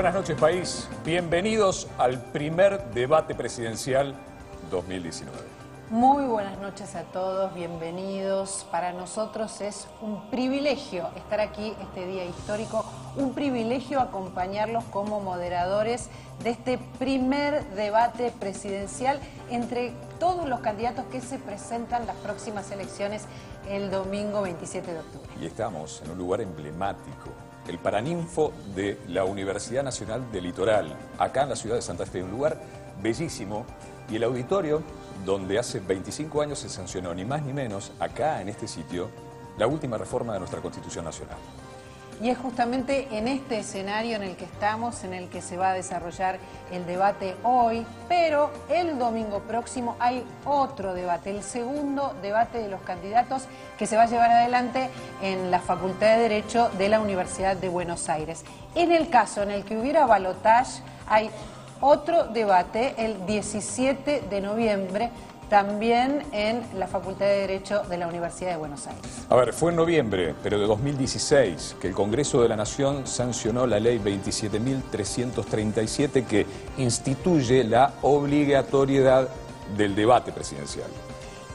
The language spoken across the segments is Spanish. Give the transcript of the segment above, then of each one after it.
Buenas noches, país. Bienvenidos al primer debate presidencial 2019. Muy buenas noches a todos, bienvenidos. Para nosotros es un privilegio estar aquí este día histórico, un privilegio acompañarlos como moderadores de este primer debate presidencial entre todos los candidatos que se presentan las próximas elecciones el domingo 27 de octubre. Y estamos en un lugar emblemático, el Paraninfo de la Universidad Nacional del Litoral, acá en la ciudad de Santa Fe, un lugar bellísimo y el auditorio donde hace 25 años se sancionó ni más ni menos acá en este sitio la última reforma de nuestra Constitución Nacional. Y es justamente en este escenario en el que estamos, en el que se va a desarrollar el debate hoy, pero el domingo próximo hay otro debate, el segundo debate de los candidatos que se va a llevar adelante en la Facultad de Derecho de la Universidad de Buenos Aires. En el caso en el que hubiera balotage, hay otro debate el 17 de noviembre también en la Facultad de Derecho de la Universidad de Buenos Aires. A ver, fue en noviembre, pero de 2016, que el Congreso de la Nación sancionó la ley 27.337 que instituye la obligatoriedad del debate presidencial.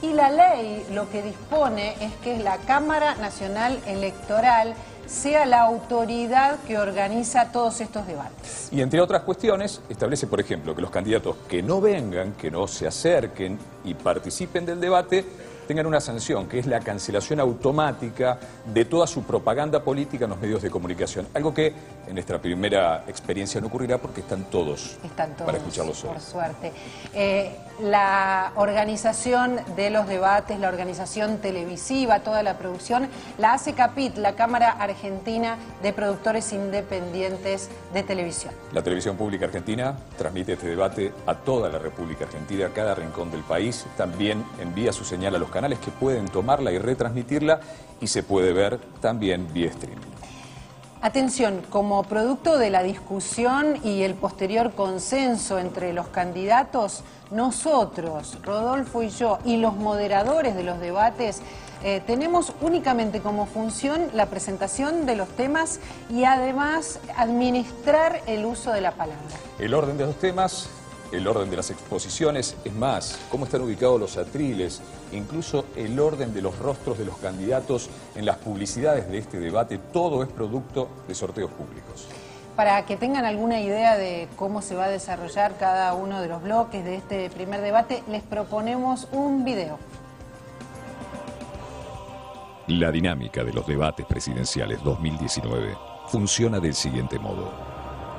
Y la ley lo que dispone es que la Cámara Nacional Electoral sea la autoridad que organiza todos estos debates. Y entre otras cuestiones, establece, por ejemplo, que los candidatos que no vengan, que no se acerquen y participen del debate, tengan una sanción, que es la cancelación automática de toda su propaganda política en los medios de comunicación. Algo que en nuestra primera experiencia no ocurrirá porque están todos, están todos para escucharlos hoy. Por suerte. Eh, la organización de los debates, la organización televisiva, toda la producción, la hace CAPIT, la Cámara Argentina de Productores Independientes de Televisión. La televisión pública argentina transmite este debate a toda la República Argentina, a cada rincón del país. También envía su señal a los canales que pueden tomarla y retransmitirla y se puede ver también vía streaming. Atención, como producto de la discusión y el posterior consenso entre los candidatos, nosotros, Rodolfo y yo, y los moderadores de los debates, eh, tenemos únicamente como función la presentación de los temas y además administrar el uso de la palabra. El orden de los temas el orden de las exposiciones, es más, cómo están ubicados los atriles, incluso el orden de los rostros de los candidatos en las publicidades de este debate, todo es producto de sorteos públicos. Para que tengan alguna idea de cómo se va a desarrollar cada uno de los bloques de este primer debate, les proponemos un video. La dinámica de los debates presidenciales 2019 funciona del siguiente modo.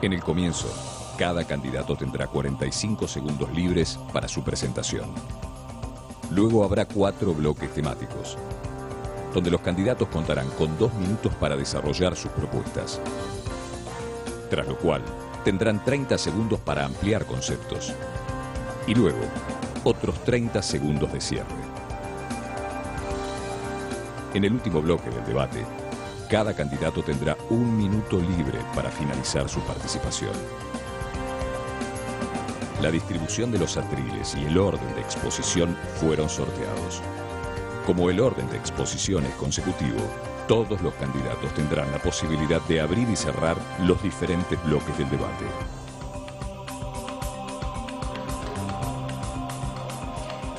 En el comienzo, cada candidato tendrá 45 segundos libres para su presentación. Luego habrá cuatro bloques temáticos, donde los candidatos contarán con dos minutos para desarrollar sus propuestas. Tras lo cual, tendrán 30 segundos para ampliar conceptos. Y luego, otros 30 segundos de cierre. En el último bloque del debate, cada candidato tendrá un minuto libre para finalizar su participación. La distribución de los atriles y el orden de exposición fueron sorteados. Como el orden de exposición es consecutivo, todos los candidatos tendrán la posibilidad de abrir y cerrar los diferentes bloques del debate.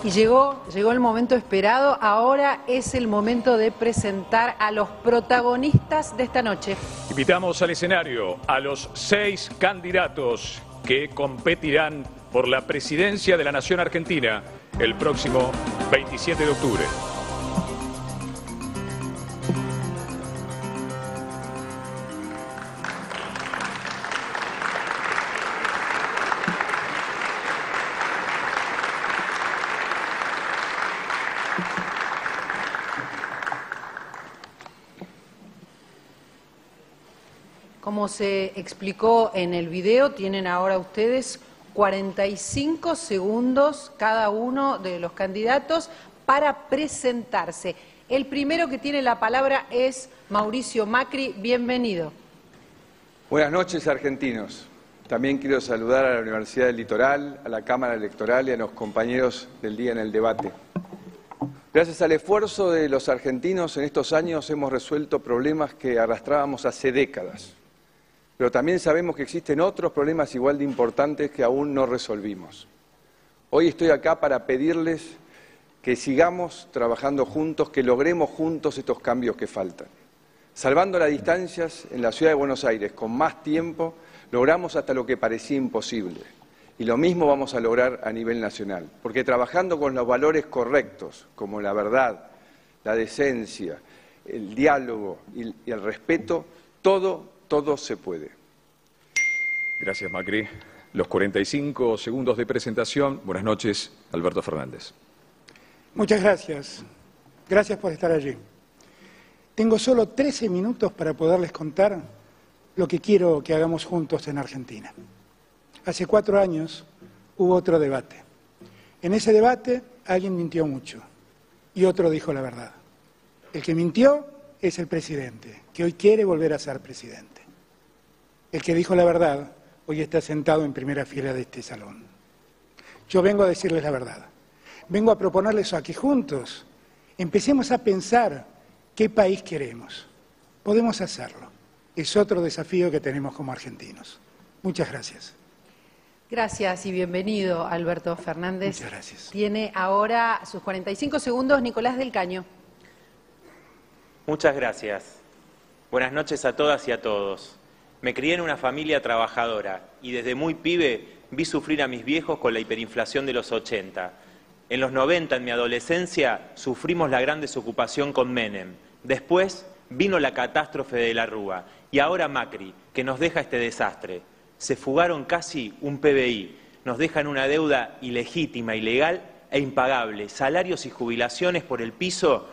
Y llegó, llegó el momento esperado, ahora es el momento de presentar a los protagonistas de esta noche. Invitamos al escenario a los seis candidatos que competirán por la presidencia de la Nación Argentina el próximo 27 de octubre. Se explicó en el video, tienen ahora ustedes 45 segundos cada uno de los candidatos para presentarse. El primero que tiene la palabra es Mauricio Macri. Bienvenido. Buenas noches, argentinos. También quiero saludar a la Universidad del Litoral, a la Cámara Electoral y a los compañeros del día en el debate. Gracias al esfuerzo de los argentinos en estos años hemos resuelto problemas que arrastrábamos hace décadas pero también sabemos que existen otros problemas igual de importantes que aún no resolvimos. Hoy estoy acá para pedirles que sigamos trabajando juntos, que logremos juntos estos cambios que faltan. Salvando las distancias en la ciudad de Buenos Aires con más tiempo, logramos hasta lo que parecía imposible. Y lo mismo vamos a lograr a nivel nacional, porque trabajando con los valores correctos, como la verdad, la decencia, el diálogo y el respeto, todo todo se puede. Gracias, Macri. Los 45 segundos de presentación. Buenas noches, Alberto Fernández. Muchas gracias. Gracias por estar allí. Tengo solo 13 minutos para poderles contar lo que quiero que hagamos juntos en Argentina. Hace cuatro años hubo otro debate. En ese debate alguien mintió mucho y otro dijo la verdad. El que mintió es el presidente, que hoy quiere volver a ser presidente. El que dijo la verdad hoy está sentado en primera fila de este salón. Yo vengo a decirles la verdad. Vengo a proponerles aquí juntos empecemos a pensar qué país queremos. Podemos hacerlo. Es otro desafío que tenemos como argentinos. Muchas gracias. Gracias y bienvenido, Alberto Fernández. Muchas gracias. Tiene ahora sus 45 segundos Nicolás del Caño. Muchas gracias. Buenas noches a todas y a todos. Me crié en una familia trabajadora y desde muy pibe vi sufrir a mis viejos con la hiperinflación de los 80. En los 90, en mi adolescencia, sufrimos la gran desocupación con Menem. Después vino la catástrofe de la Rúa y ahora Macri, que nos deja este desastre. Se fugaron casi un PBI, nos dejan una deuda ilegítima, ilegal e impagable, salarios y jubilaciones por el piso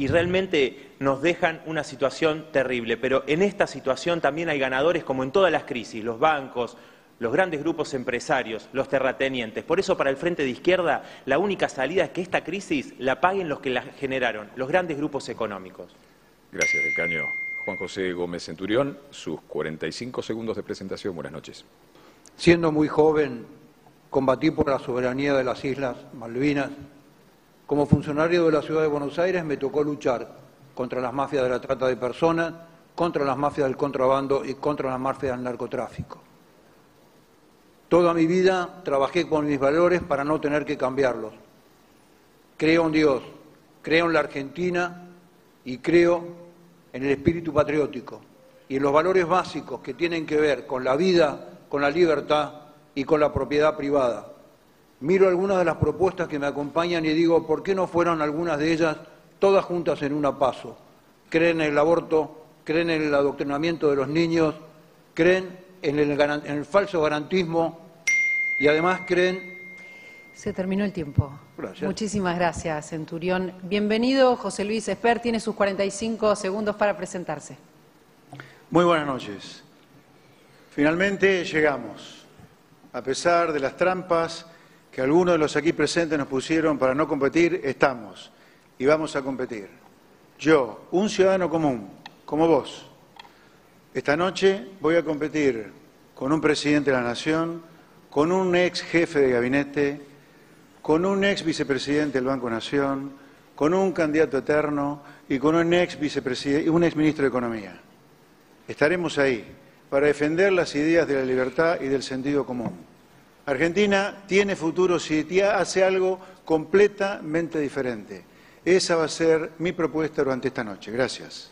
y realmente nos dejan una situación terrible. Pero en esta situación también hay ganadores como en todas las crisis, los bancos, los grandes grupos empresarios, los terratenientes. Por eso para el Frente de Izquierda la única salida es que esta crisis la paguen los que la generaron, los grandes grupos económicos. Gracias, Decaño. Juan José Gómez Centurión, sus 45 segundos de presentación. Buenas noches. Siendo muy joven, combatí por la soberanía de las Islas Malvinas como funcionario de la Ciudad de Buenos Aires me tocó luchar contra las mafias de la trata de personas, contra las mafias del contrabando y contra las mafias del narcotráfico. Toda mi vida trabajé con mis valores para no tener que cambiarlos. Creo en Dios, creo en la Argentina y creo en el espíritu patriótico y en los valores básicos que tienen que ver con la vida, con la libertad y con la propiedad privada miro algunas de las propuestas que me acompañan y digo, ¿por qué no fueron algunas de ellas todas juntas en una paso? Creen en el aborto, creen en el adoctrinamiento de los niños, creen en el, falso garantismo y además creen... Se terminó el tiempo. Gracias. Muchísimas gracias, Centurión. Bienvenido, José Luis Esper, tiene sus 45 segundos para presentarse. Muy buenas noches. Finalmente llegamos. A pesar de las trampas que algunos de los aquí presentes nos pusieron para no competir, estamos y vamos a competir. Yo, un ciudadano común, como vos, esta noche voy a competir con un presidente de la Nación, con un ex jefe de gabinete, con un ex vicepresidente del Banco Nación, con un candidato eterno y con un ex un ex ministro de Economía. Estaremos ahí para defender las ideas de la libertad y del sentido común. Argentina tiene futuro si hace algo completamente diferente. Esa va a ser mi propuesta durante esta noche. Gracias.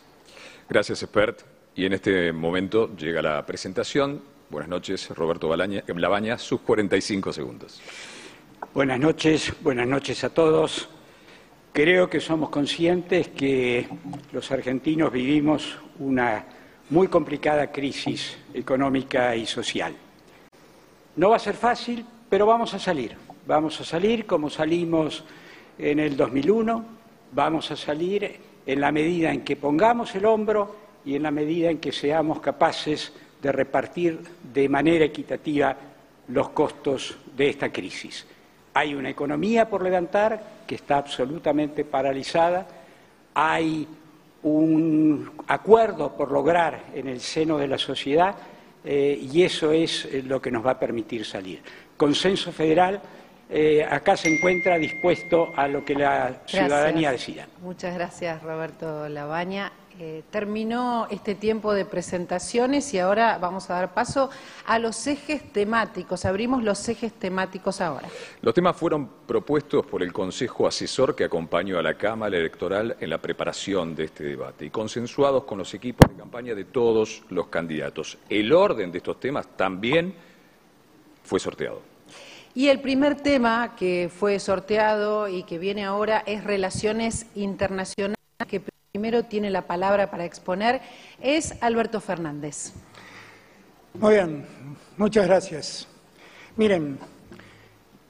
Gracias, expert. Y en este momento llega la presentación. Buenas noches, Roberto Labaña, sus 45 segundos. Buenas noches, buenas noches a todos. Creo que somos conscientes que los argentinos vivimos una muy complicada crisis económica y social. No va a ser fácil, pero vamos a salir. Vamos a salir como salimos en el 2001, vamos a salir en la medida en que pongamos el hombro y en la medida en que seamos capaces de repartir de manera equitativa los costos de esta crisis. Hay una economía por levantar que está absolutamente paralizada, hay un acuerdo por lograr en el seno de la sociedad eh, y eso es eh, lo que nos va a permitir salir. Consenso federal eh, acá se encuentra dispuesto a lo que la ciudadanía decida. Muchas gracias, Roberto Labaña. Eh, terminó este tiempo de presentaciones y ahora vamos a dar paso a los ejes temáticos. Abrimos los ejes temáticos ahora. Los temas fueron propuestos por el Consejo Asesor que acompañó a la Cámara Electoral en la preparación de este debate y consensuados con los equipos de campaña de todos los candidatos. El orden de estos temas también fue sorteado. Y el primer tema que fue sorteado y que viene ahora es relaciones internacionales, que primero tiene la palabra para exponer, es Alberto Fernández. Muy bien, muchas gracias. Miren,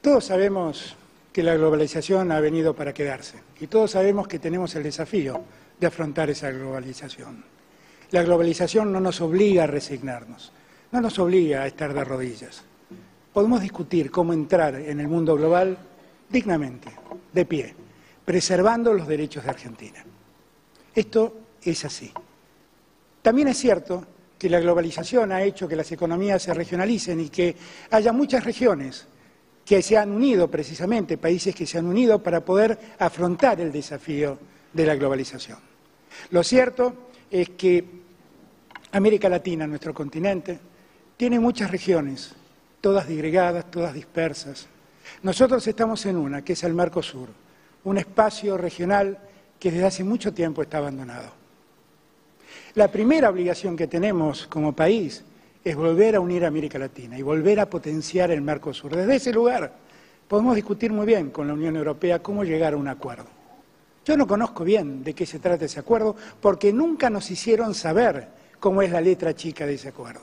todos sabemos que la globalización ha venido para quedarse y todos sabemos que tenemos el desafío de afrontar esa globalización. La globalización no nos obliga a resignarnos, no nos obliga a estar de rodillas. Podemos discutir cómo entrar en el mundo global dignamente, de pie, preservando los derechos de Argentina. Esto es así. También es cierto que la globalización ha hecho que las economías se regionalicen y que haya muchas regiones que se han unido precisamente, países que se han unido para poder afrontar el desafío de la globalización. Lo cierto es que América Latina, nuestro continente, tiene muchas regiones, todas digregadas, todas dispersas. Nosotros estamos en una, que es el Mercosur, un espacio regional que desde hace mucho tiempo está abandonado. La primera obligación que tenemos como país es volver a unir a América Latina y volver a potenciar el Mercosur. Desde ese lugar podemos discutir muy bien con la Unión Europea cómo llegar a un acuerdo. Yo no conozco bien de qué se trata ese acuerdo porque nunca nos hicieron saber cómo es la letra chica de ese acuerdo.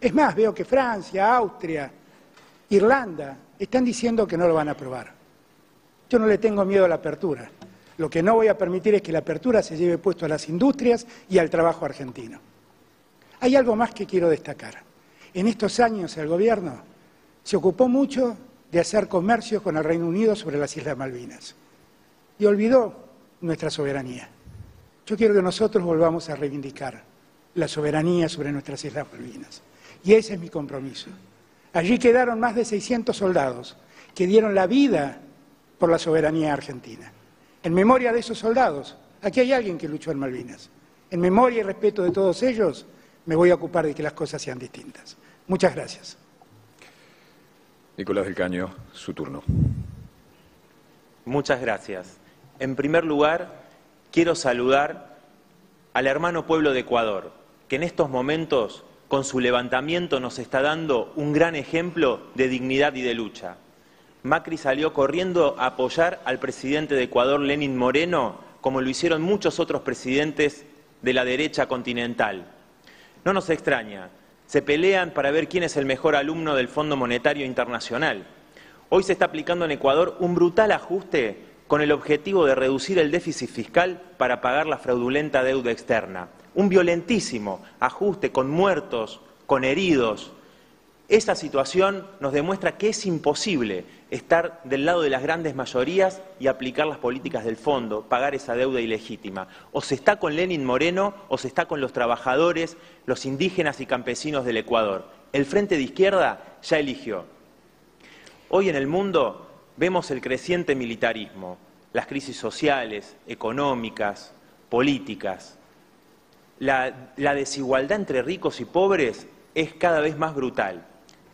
Es más, veo que Francia, Austria, Irlanda están diciendo que no lo van a aprobar. Yo no le tengo miedo a la apertura. Lo que no voy a permitir es que la apertura se lleve puesto a las industrias y al trabajo argentino. Hay algo más que quiero destacar. En estos años el gobierno se ocupó mucho de hacer comercio con el Reino Unido sobre las Islas Malvinas y olvidó nuestra soberanía. Yo quiero que nosotros volvamos a reivindicar la soberanía sobre nuestras Islas Malvinas. Y ese es mi compromiso. Allí quedaron más de 600 soldados que dieron la vida por la soberanía argentina. En memoria de esos soldados, aquí hay alguien que luchó en Malvinas. En memoria y respeto de todos ellos, me voy a ocupar de que las cosas sean distintas. Muchas gracias. Nicolás del Caño, su turno. Muchas gracias. En primer lugar, quiero saludar al hermano pueblo de Ecuador, que en estos momentos, con su levantamiento, nos está dando un gran ejemplo de dignidad y de lucha. Macri salió corriendo a apoyar al presidente de Ecuador, Lenin Moreno, como lo hicieron muchos otros presidentes de la derecha continental. No nos extraña, se pelean para ver quién es el mejor alumno del Fondo Monetario Internacional. Hoy se está aplicando en Ecuador un brutal ajuste con el objetivo de reducir el déficit fiscal para pagar la fraudulenta deuda externa. Un violentísimo ajuste con muertos, con heridos. Esa situación nos demuestra que es imposible estar del lado de las grandes mayorías y aplicar las políticas del fondo, pagar esa deuda ilegítima. O se está con Lenin Moreno o se está con los trabajadores, los indígenas y campesinos del Ecuador. El Frente de Izquierda ya eligió. Hoy en el mundo vemos el creciente militarismo, las crisis sociales, económicas, políticas. La, la desigualdad entre ricos y pobres es cada vez más brutal.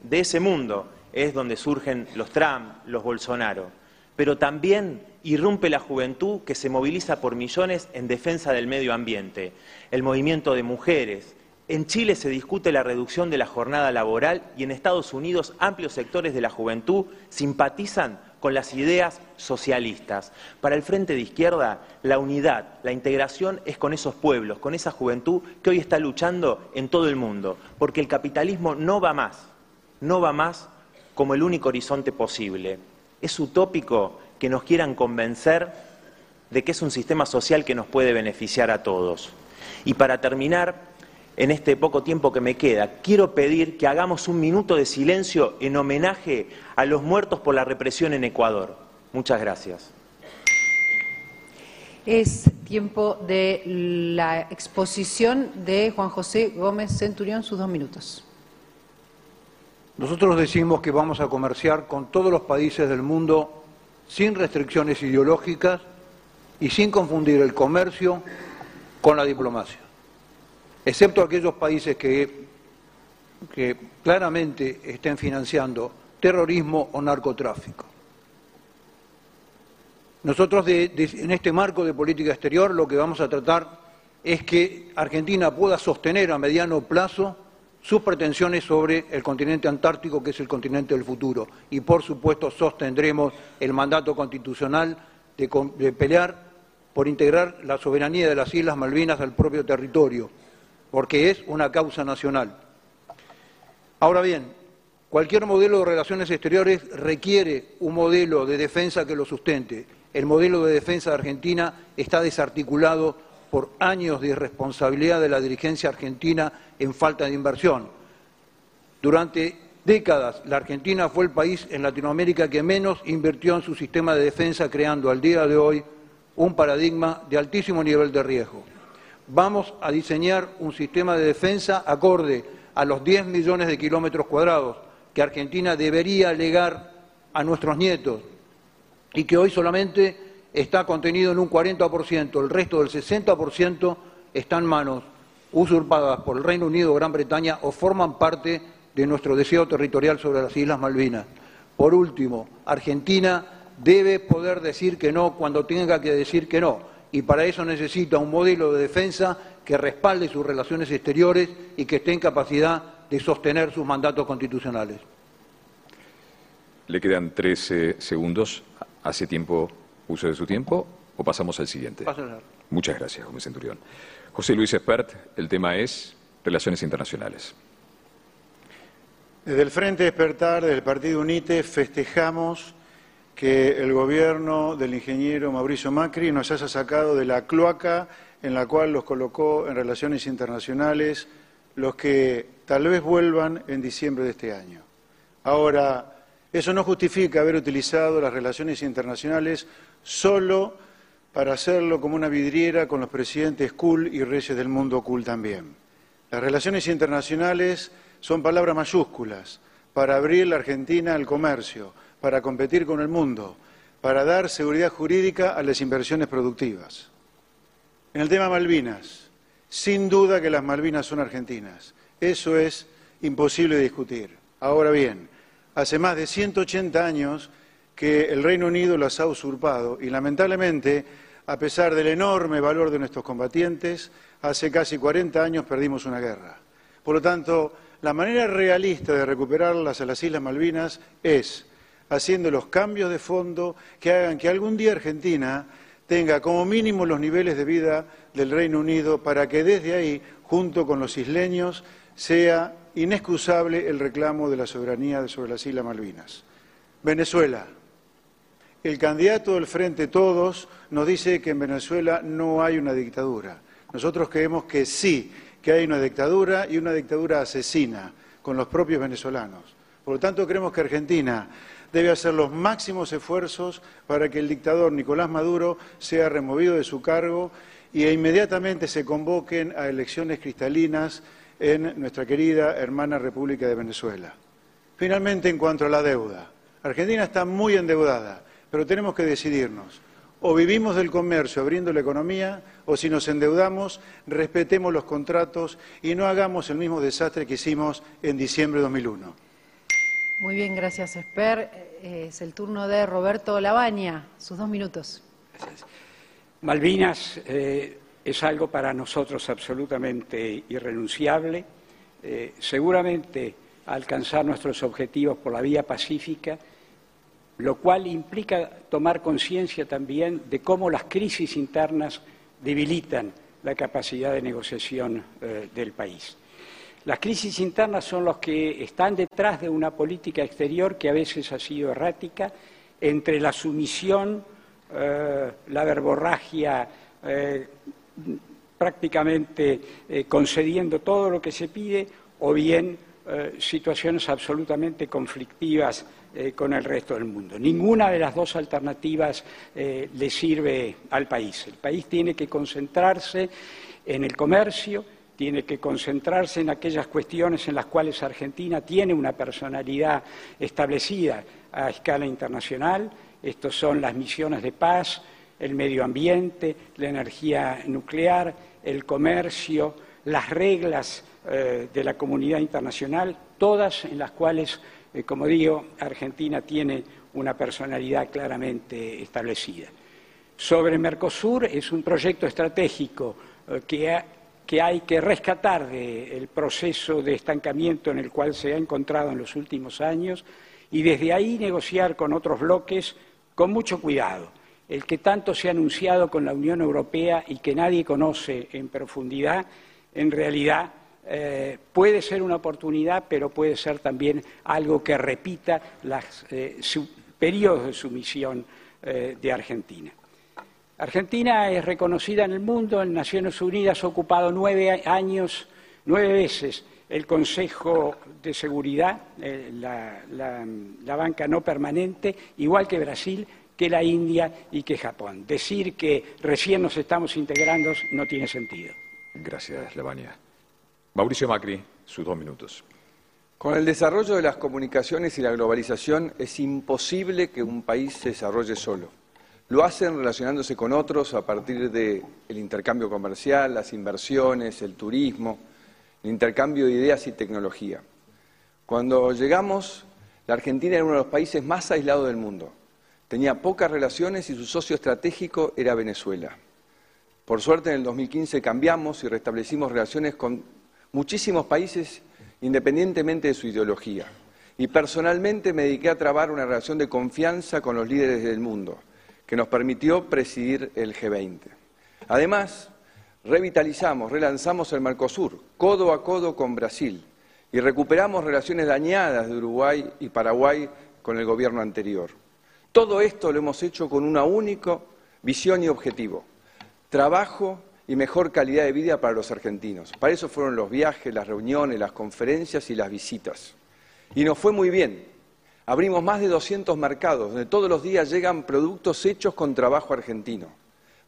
De ese mundo es donde surgen los Trump, los Bolsonaro, pero también irrumpe la juventud que se moviliza por millones en defensa del medio ambiente, el movimiento de mujeres. En Chile se discute la reducción de la jornada laboral y en Estados Unidos amplios sectores de la juventud simpatizan con las ideas socialistas. Para el Frente de Izquierda, la unidad, la integración es con esos pueblos, con esa juventud que hoy está luchando en todo el mundo, porque el capitalismo no va más, no va más como el único horizonte posible. Es utópico que nos quieran convencer de que es un sistema social que nos puede beneficiar a todos. Y para terminar, en este poco tiempo que me queda, quiero pedir que hagamos un minuto de silencio en homenaje a los muertos por la represión en Ecuador. Muchas gracias. Es tiempo de la exposición de Juan José Gómez Centurión, sus dos minutos. Nosotros decimos que vamos a comerciar con todos los países del mundo sin restricciones ideológicas y sin confundir el comercio con la diplomacia, excepto aquellos países que, claramente estén financiando terrorismo o narcotráfico. Nosotros en este marco de política exterior lo que vamos a tratar es que Argentina pueda sostener a mediano plazo sus pretensiones sobre el continente antártico, que es el continente del futuro. Y, por supuesto, sostendremos el mandato constitucional de, pelear por integrar la soberanía de las Islas Malvinas al propio territorio, porque es una causa nacional. Ahora bien, cualquier modelo de relaciones exteriores requiere un modelo de defensa que lo sustente. El modelo de defensa de Argentina está desarticulado por años de irresponsabilidad de la dirigencia argentina en falta de inversión. Durante décadas, la Argentina fue el país en Latinoamérica que menos invirtió en su sistema de defensa, creando al día de hoy un paradigma de altísimo nivel de riesgo. Vamos a diseñar un sistema de defensa acorde a los 10 millones de kilómetros cuadrados que Argentina debería legar a nuestros nietos y que hoy solamente está contenido en un 40%, el resto del 60% está en manos usurpadas por el Reino Unido o Gran Bretaña o forman parte de nuestro deseo territorial sobre las Islas Malvinas. Por último, Argentina debe poder decir que no cuando tenga que decir que no, y para eso necesita un modelo de defensa que respalde sus relaciones exteriores y que esté en capacidad de sostener sus mandatos constitucionales. Le quedan 13 segundos. Hace tiempo uso de su tiempo o pasamos al siguiente. Muchas gracias, Gómez Centurión. José Luis Espert, el tema es Relaciones Internacionales. Desde el Frente Despertar del Partido UNITE festejamos que el gobierno del ingeniero Mauricio Macri nos haya sacado de la cloaca en la cual los colocó en relaciones internacionales los que tal vez vuelvan en diciembre de este año. Ahora, eso no justifica haber utilizado las relaciones internacionales solo para hacerlo como una vidriera con los presidentes cool y reyes del mundo cool también. Las relaciones internacionales son palabras mayúsculas para abrir la Argentina al comercio, para competir con el mundo, para dar seguridad jurídica a las inversiones productivas. En el tema Malvinas, sin duda que las Malvinas son argentinas. Eso es imposible discutir. Ahora bien, hace más de 180 años que el Reino Unido las ha usurpado y lamentablemente, a pesar del enorme valor de nuestros combatientes, hace casi 40 años perdimos una guerra. Por lo tanto, la manera realista de recuperarlas a las Islas Malvinas es haciendo los cambios de fondo que hagan que algún día Argentina tenga como mínimo los niveles de vida del Reino Unido para que desde ahí, junto con los isleños, sea inexcusable el reclamo de la soberanía sobre las Islas Malvinas. Venezuela. El candidato del Frente Todos nos dice que en Venezuela no hay una dictadura. Nosotros creemos que sí, que hay una dictadura y una dictadura asesina con los propios venezolanos. Por lo tanto, creemos que Argentina debe hacer los máximos esfuerzos para que el dictador Nicolás Maduro sea removido de su cargo y inmediatamente se convoquen a elecciones cristalinas en nuestra querida hermana República de Venezuela. Finalmente, en cuanto a la deuda, Argentina está muy endeudada, pero tenemos que decidirnos. O vivimos del comercio abriendo la economía, o si nos endeudamos, respetemos los contratos y no hagamos el mismo desastre que hicimos en diciembre de 2001. Muy bien, gracias, Esper. Eh, es el turno de Roberto Labaña. Sus dos minutos. Malvinas eh, es algo para nosotros absolutamente irrenunciable. Eh, seguramente alcanzar nuestros objetivos por la vía pacífica, lo cual implica tomar conciencia también de cómo las crisis internas debilitan la capacidad de negociación eh, del país. Las crisis internas son los que están detrás de una política exterior que a veces ha sido errática, entre la sumisión, eh, la verborragia, prácticamente eh, concediendo todo lo que se pide o bien situaciones absolutamente conflictivas eh, con el resto del mundo. Ninguna de las dos alternativas le sirve al país. El país tiene que concentrarse en el comercio, tiene que concentrarse en aquellas cuestiones en las cuales Argentina tiene una personalidad establecida a escala internacional. Estos son las misiones de paz, el medio ambiente, la energía nuclear, el comercio, las reglas eh, de la comunidad internacional, todas en las cuales, eh, como digo, Argentina tiene una personalidad claramente establecida. Sobre Mercosur es un proyecto estratégico eh, que, que, hay que rescatar del proceso de estancamiento en el cual se ha encontrado en los últimos años y desde ahí negociar con otros bloques con mucho cuidado. El que tanto se ha anunciado con la Unión Europea y que nadie conoce en profundidad, en realidad eh, puede ser una oportunidad, pero puede ser también algo que repita los eh, periodos de sumisión eh, de Argentina. Argentina es reconocida en el mundo, en Naciones Unidas ha ocupado nueve años, nueve veces el Consejo de Seguridad, eh, la, banca no permanente, igual que Brasil, que la India y que Japón. Decir que recién nos estamos integrando no tiene sentido. Gracias, Levania. Mauricio Macri, sus dos minutos. Con el desarrollo de las comunicaciones y la globalización es imposible que un país se desarrolle solo. Lo hacen relacionándose con otros a partir del intercambio comercial, las inversiones, el turismo, el intercambio de ideas y tecnología. Cuando llegamos, la Argentina era uno de los países más aislados del mundo. Tenía pocas relaciones y su socio estratégico era Venezuela. Por suerte, en el 2015 cambiamos y restablecimos relaciones con muchísimos países independientemente de su ideología. Y personalmente me dediqué a trabar una relación de confianza con los líderes del mundo que nos permitió presidir el G20. Además, revitalizamos, relanzamos el Mercosur, codo a codo con Brasil, y recuperamos relaciones dañadas de Uruguay y Paraguay con el gobierno anterior. Todo esto lo hemos hecho con una única visión y objetivo, trabajo y mejor calidad de vida para los argentinos. Para eso fueron los viajes, las reuniones, las conferencias y las visitas. Y nos fue muy bien, Abrimos más de 200 mercados, donde todos los días llegan productos hechos con trabajo argentino.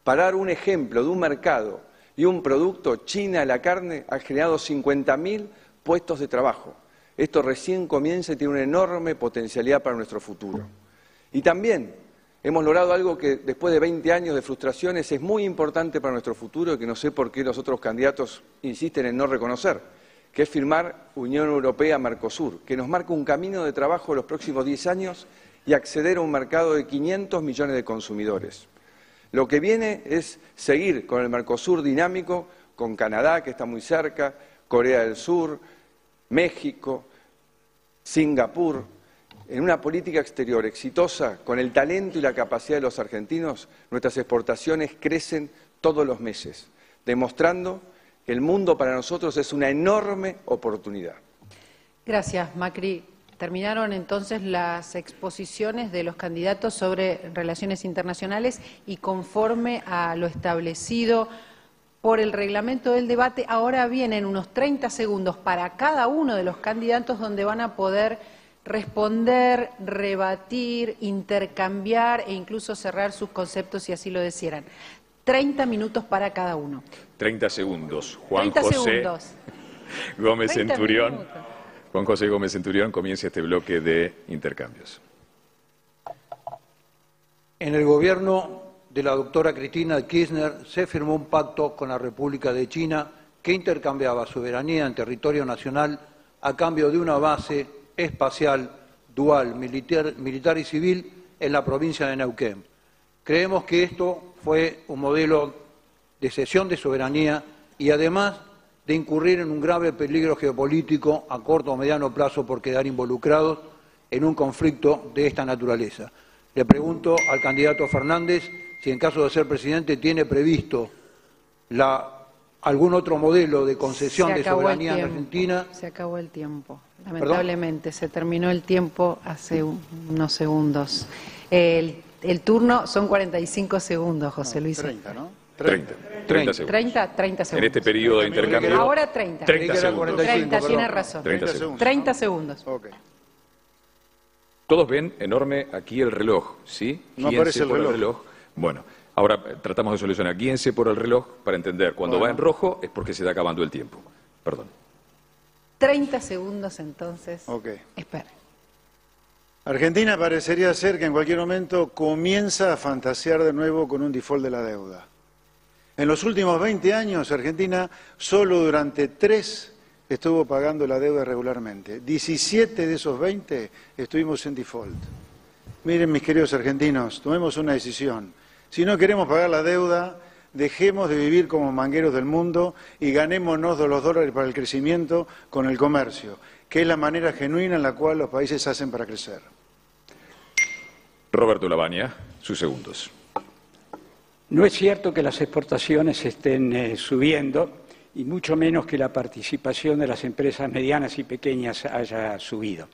Para dar un ejemplo de un mercado y un producto, China, la carne, ha generado 50.000 puestos de trabajo. Esto recién comienza y tiene una enorme potencialidad para nuestro futuro. Y también hemos logrado algo que después de 20 años de frustraciones es muy importante para nuestro futuro y que no sé por qué los otros candidatos insisten en no reconocer que es firmar Unión Europea-Mercosur, que nos marca un camino de trabajo en los próximos 10 años y acceder a un mercado de 500 millones de consumidores. Lo que viene es seguir con el Mercosur dinámico, con Canadá, que está muy cerca, Corea del Sur, México, Singapur, en una política exterior exitosa, con el talento y la capacidad de los argentinos, nuestras exportaciones crecen todos los meses, demostrando el mundo para nosotros es una enorme oportunidad. Gracias, Macri. Terminaron entonces las exposiciones de los candidatos sobre relaciones internacionales y conforme a lo establecido por el reglamento del debate, ahora vienen unos 30 segundos para cada uno de los candidatos donde van a poder responder, rebatir, intercambiar e incluso cerrar sus conceptos si así lo desearan. 30 minutos para cada uno. 30 segundos. Juan José Gómez Centurión. Juan José Gómez Centurión comienza este bloque de intercambios. En el gobierno de la doctora Cristina Kirchner se firmó un pacto con la República de China que intercambiaba soberanía en territorio nacional a cambio de una base espacial dual militar, militar y civil en la provincia de Neuquén. Creemos que esto fue un modelo de cesión de soberanía y además de incurrir en un grave peligro geopolítico a corto o mediano plazo por quedar involucrados en un conflicto de esta naturaleza. Le pregunto al candidato Fernández si en caso de ser presidente tiene previsto algún otro modelo de concesión de soberanía en Argentina. Se acabó el tiempo. Lamentablemente, se terminó el tiempo hace unos segundos. El el turno son 45 segundos, José Luis. 30, ¿no? 30. 30 segundos. 30, 30 segundos. En este periodo de intercambio. Ahora 30. 30 segundos. 30, tiene razón. 30 segundos. 30 segundos. Okay. Todos ven enorme aquí el reloj, ¿sí? No aparece el reloj. el reloj. Bueno, ahora eh, tratamos de solucionar. Guíense por el reloj para entender. Cuando va en rojo es porque se está acabando el tiempo. Perdón. 30 segundos entonces. Ok. Espera. Argentina parecería ser que en cualquier momento comienza a fantasear de nuevo con un default de la deuda. En los últimos 20 años, Argentina solo durante tres estuvo pagando la deuda regularmente. 17 de esos 20 estuvimos en default. Miren, mis queridos argentinos, tomemos una decisión. Si no queremos pagar la deuda, dejemos de vivir como mangueros del mundo y ganémonos los dólares para el crecimiento con el comercio, que es la manera genuina en la cual los países hacen para crecer. Roberto Lavagna, sus segundos. No es cierto que las exportaciones estén eh, subiendo y mucho menos que la participación de las empresas medianas y pequeñas haya subido.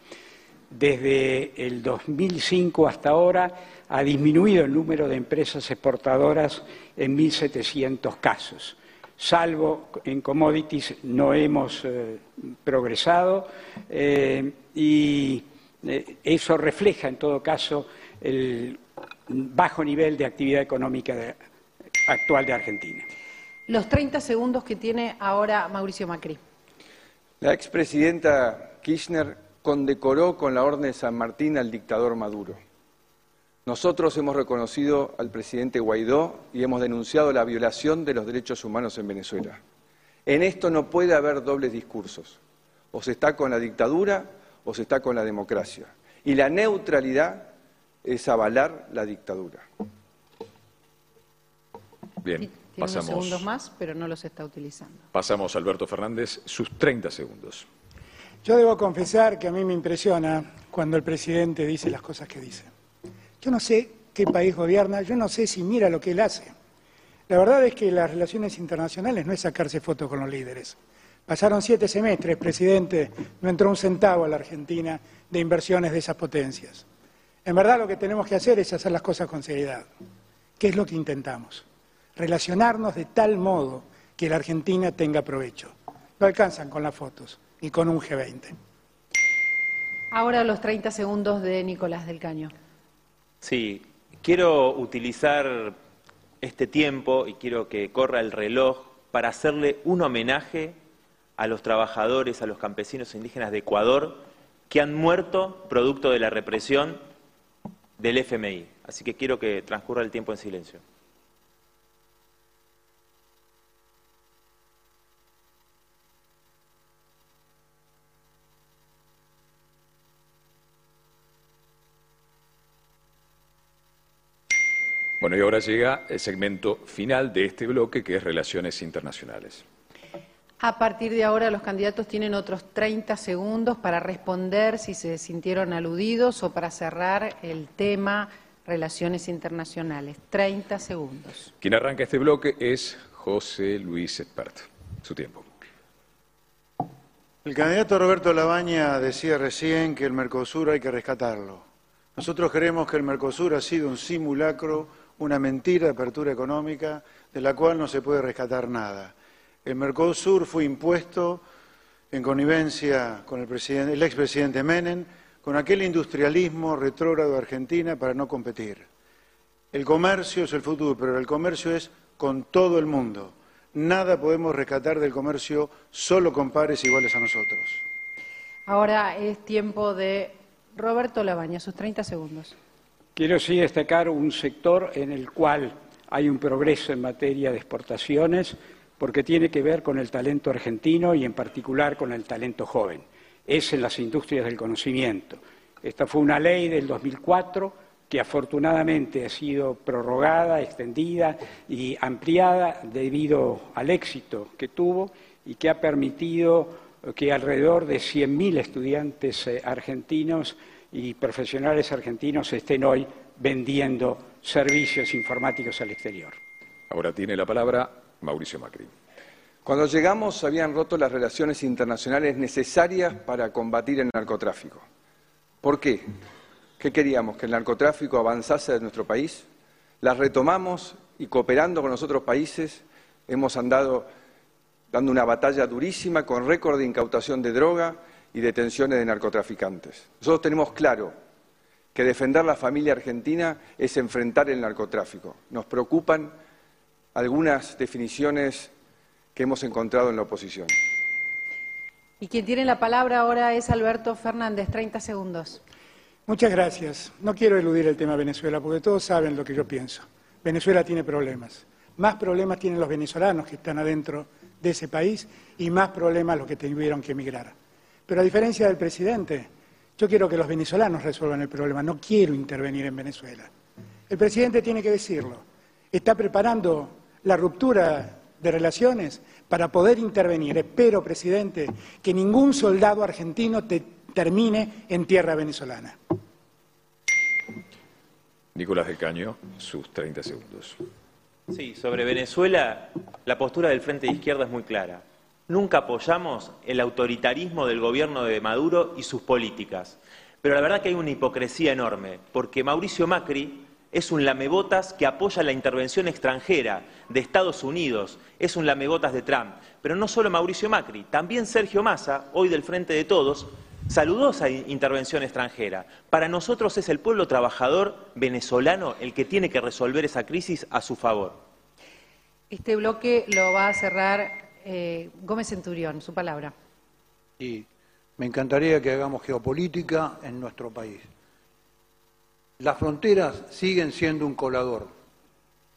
Desde el 2005 hasta ahora ha disminuido el número de empresas exportadoras en 1.700 casos. Salvo en commodities no hemos eh, progresado eh, y eh, eso refleja en todo caso el bajo nivel de actividad económica actual de Argentina. Los 30 segundos que tiene ahora Mauricio Macri. La expresidenta Kirchner condecoró con la Orden de San Martín al dictador Maduro. Nosotros hemos reconocido al presidente Guaidó y hemos denunciado la violación de los derechos humanos en Venezuela. En esto no puede haber dobles discursos. O se está con la dictadura o se está con la democracia. Y la neutralidad es avalar la dictadura. Bien. Tiene unos segundos más, pero no los está utilizando. Pasamos, Alberto Fernández, sus 30 segundos. Yo debo confesar que a mí me impresiona cuando el presidente dice las cosas que dice. Yo no sé qué país gobierna, yo no sé si mira lo que él hace. La verdad es que las relaciones internacionales no es sacarse fotos con los líderes. Pasaron siete semestres, presidente, no entró un centavo a la Argentina de inversiones de esas potencias. En verdad lo que tenemos que hacer es hacer las cosas con seriedad. ¿Qué es lo que intentamos? relacionarnos de tal modo que la Argentina tenga provecho. No alcanzan con las fotos y con un G20. Ahora los 30 segundos de Nicolás del Caño. Sí, quiero utilizar este tiempo y quiero que corra el reloj para hacerle un homenaje a los trabajadores, a los campesinos indígenas de Ecuador que han muerto producto de la represión del FMI. Así que quiero que transcurra el tiempo en silencio. Bueno, y ahora llega el segmento final de este bloque, que es Relaciones Internacionales. A partir de ahora los candidatos tienen otros 30 segundos para responder si se sintieron aludidos o para cerrar el tema Relaciones Internacionales. 30 segundos. Quien arranca este bloque es José Luis Espert. Su tiempo. El candidato Roberto Labaña decía recién que el Mercosur hay que rescatarlo. Nosotros creemos que el Mercosur ha sido un simulacro una mentira de apertura económica de la cual no se puede rescatar nada. El Mercosur fue impuesto en connivencia con el, presidente, el expresidente Menem, con aquel industrialismo retrógrado de Argentina para no competir. El comercio es el futuro, pero el comercio es con todo el mundo. Nada podemos rescatar del comercio solo con pares iguales a nosotros. Ahora es tiempo de Roberto Labaña, sus 30 segundos. Quiero sí destacar un sector en el cual hay un progreso en materia de exportaciones porque tiene que ver con el talento argentino y en particular con el talento joven. Es en las industrias del conocimiento. Esta fue una ley del 2004 que afortunadamente ha sido prorrogada, extendida y ampliada debido al éxito que tuvo y que ha permitido que alrededor de 100.000 estudiantes eh, argentinos y profesionales argentinos estén hoy vendiendo servicios informáticos al exterior. Ahora tiene la palabra Mauricio Macri. Cuando llegamos habían roto las relaciones internacionales necesarias para combatir el narcotráfico. ¿Por qué? ¿Qué queríamos? ¿Que el narcotráfico avanzase de nuestro país? Las retomamos y cooperando con los otros países hemos andado dando una batalla durísima con récord de incautación de droga y detenciones de narcotraficantes. Nosotros tenemos claro que defender la familia argentina es enfrentar el narcotráfico. Nos preocupan algunas definiciones que hemos encontrado en la oposición. Y quien tiene la palabra ahora es Alberto Fernández, 30 segundos. Muchas gracias. No quiero eludir el tema Venezuela porque todos saben lo que yo pienso. Venezuela tiene problemas. Más problemas tienen los venezolanos que están adentro de ese país y más problemas los que tuvieron que emigrar. Pero a diferencia del presidente, yo quiero que los venezolanos resuelvan el problema, no quiero intervenir en Venezuela. El presidente tiene que decirlo. Está preparando la ruptura de relaciones para poder intervenir. Espero, presidente, que ningún soldado argentino te termine en tierra venezolana. Nicolás del Caño, sus 30 segundos. Sí, sobre Venezuela, la postura del Frente de Izquierda es muy clara. Nunca apoyamos el autoritarismo del gobierno de Maduro y sus políticas. Pero la verdad que hay una hipocresía enorme, porque Mauricio Macri es un lamebotas que apoya la intervención extranjera de Estados Unidos, es un lamebotas de Trump. Pero no solo Mauricio Macri, también Sergio Massa, hoy del Frente de Todos, saludó esa intervención extranjera. Para nosotros es el pueblo trabajador venezolano el que tiene que resolver esa crisis a su favor. Este bloque lo va a cerrar eh, Gómez Centurión, su palabra. Y me encantaría que hagamos geopolítica en nuestro país. Las fronteras siguen siendo un colador.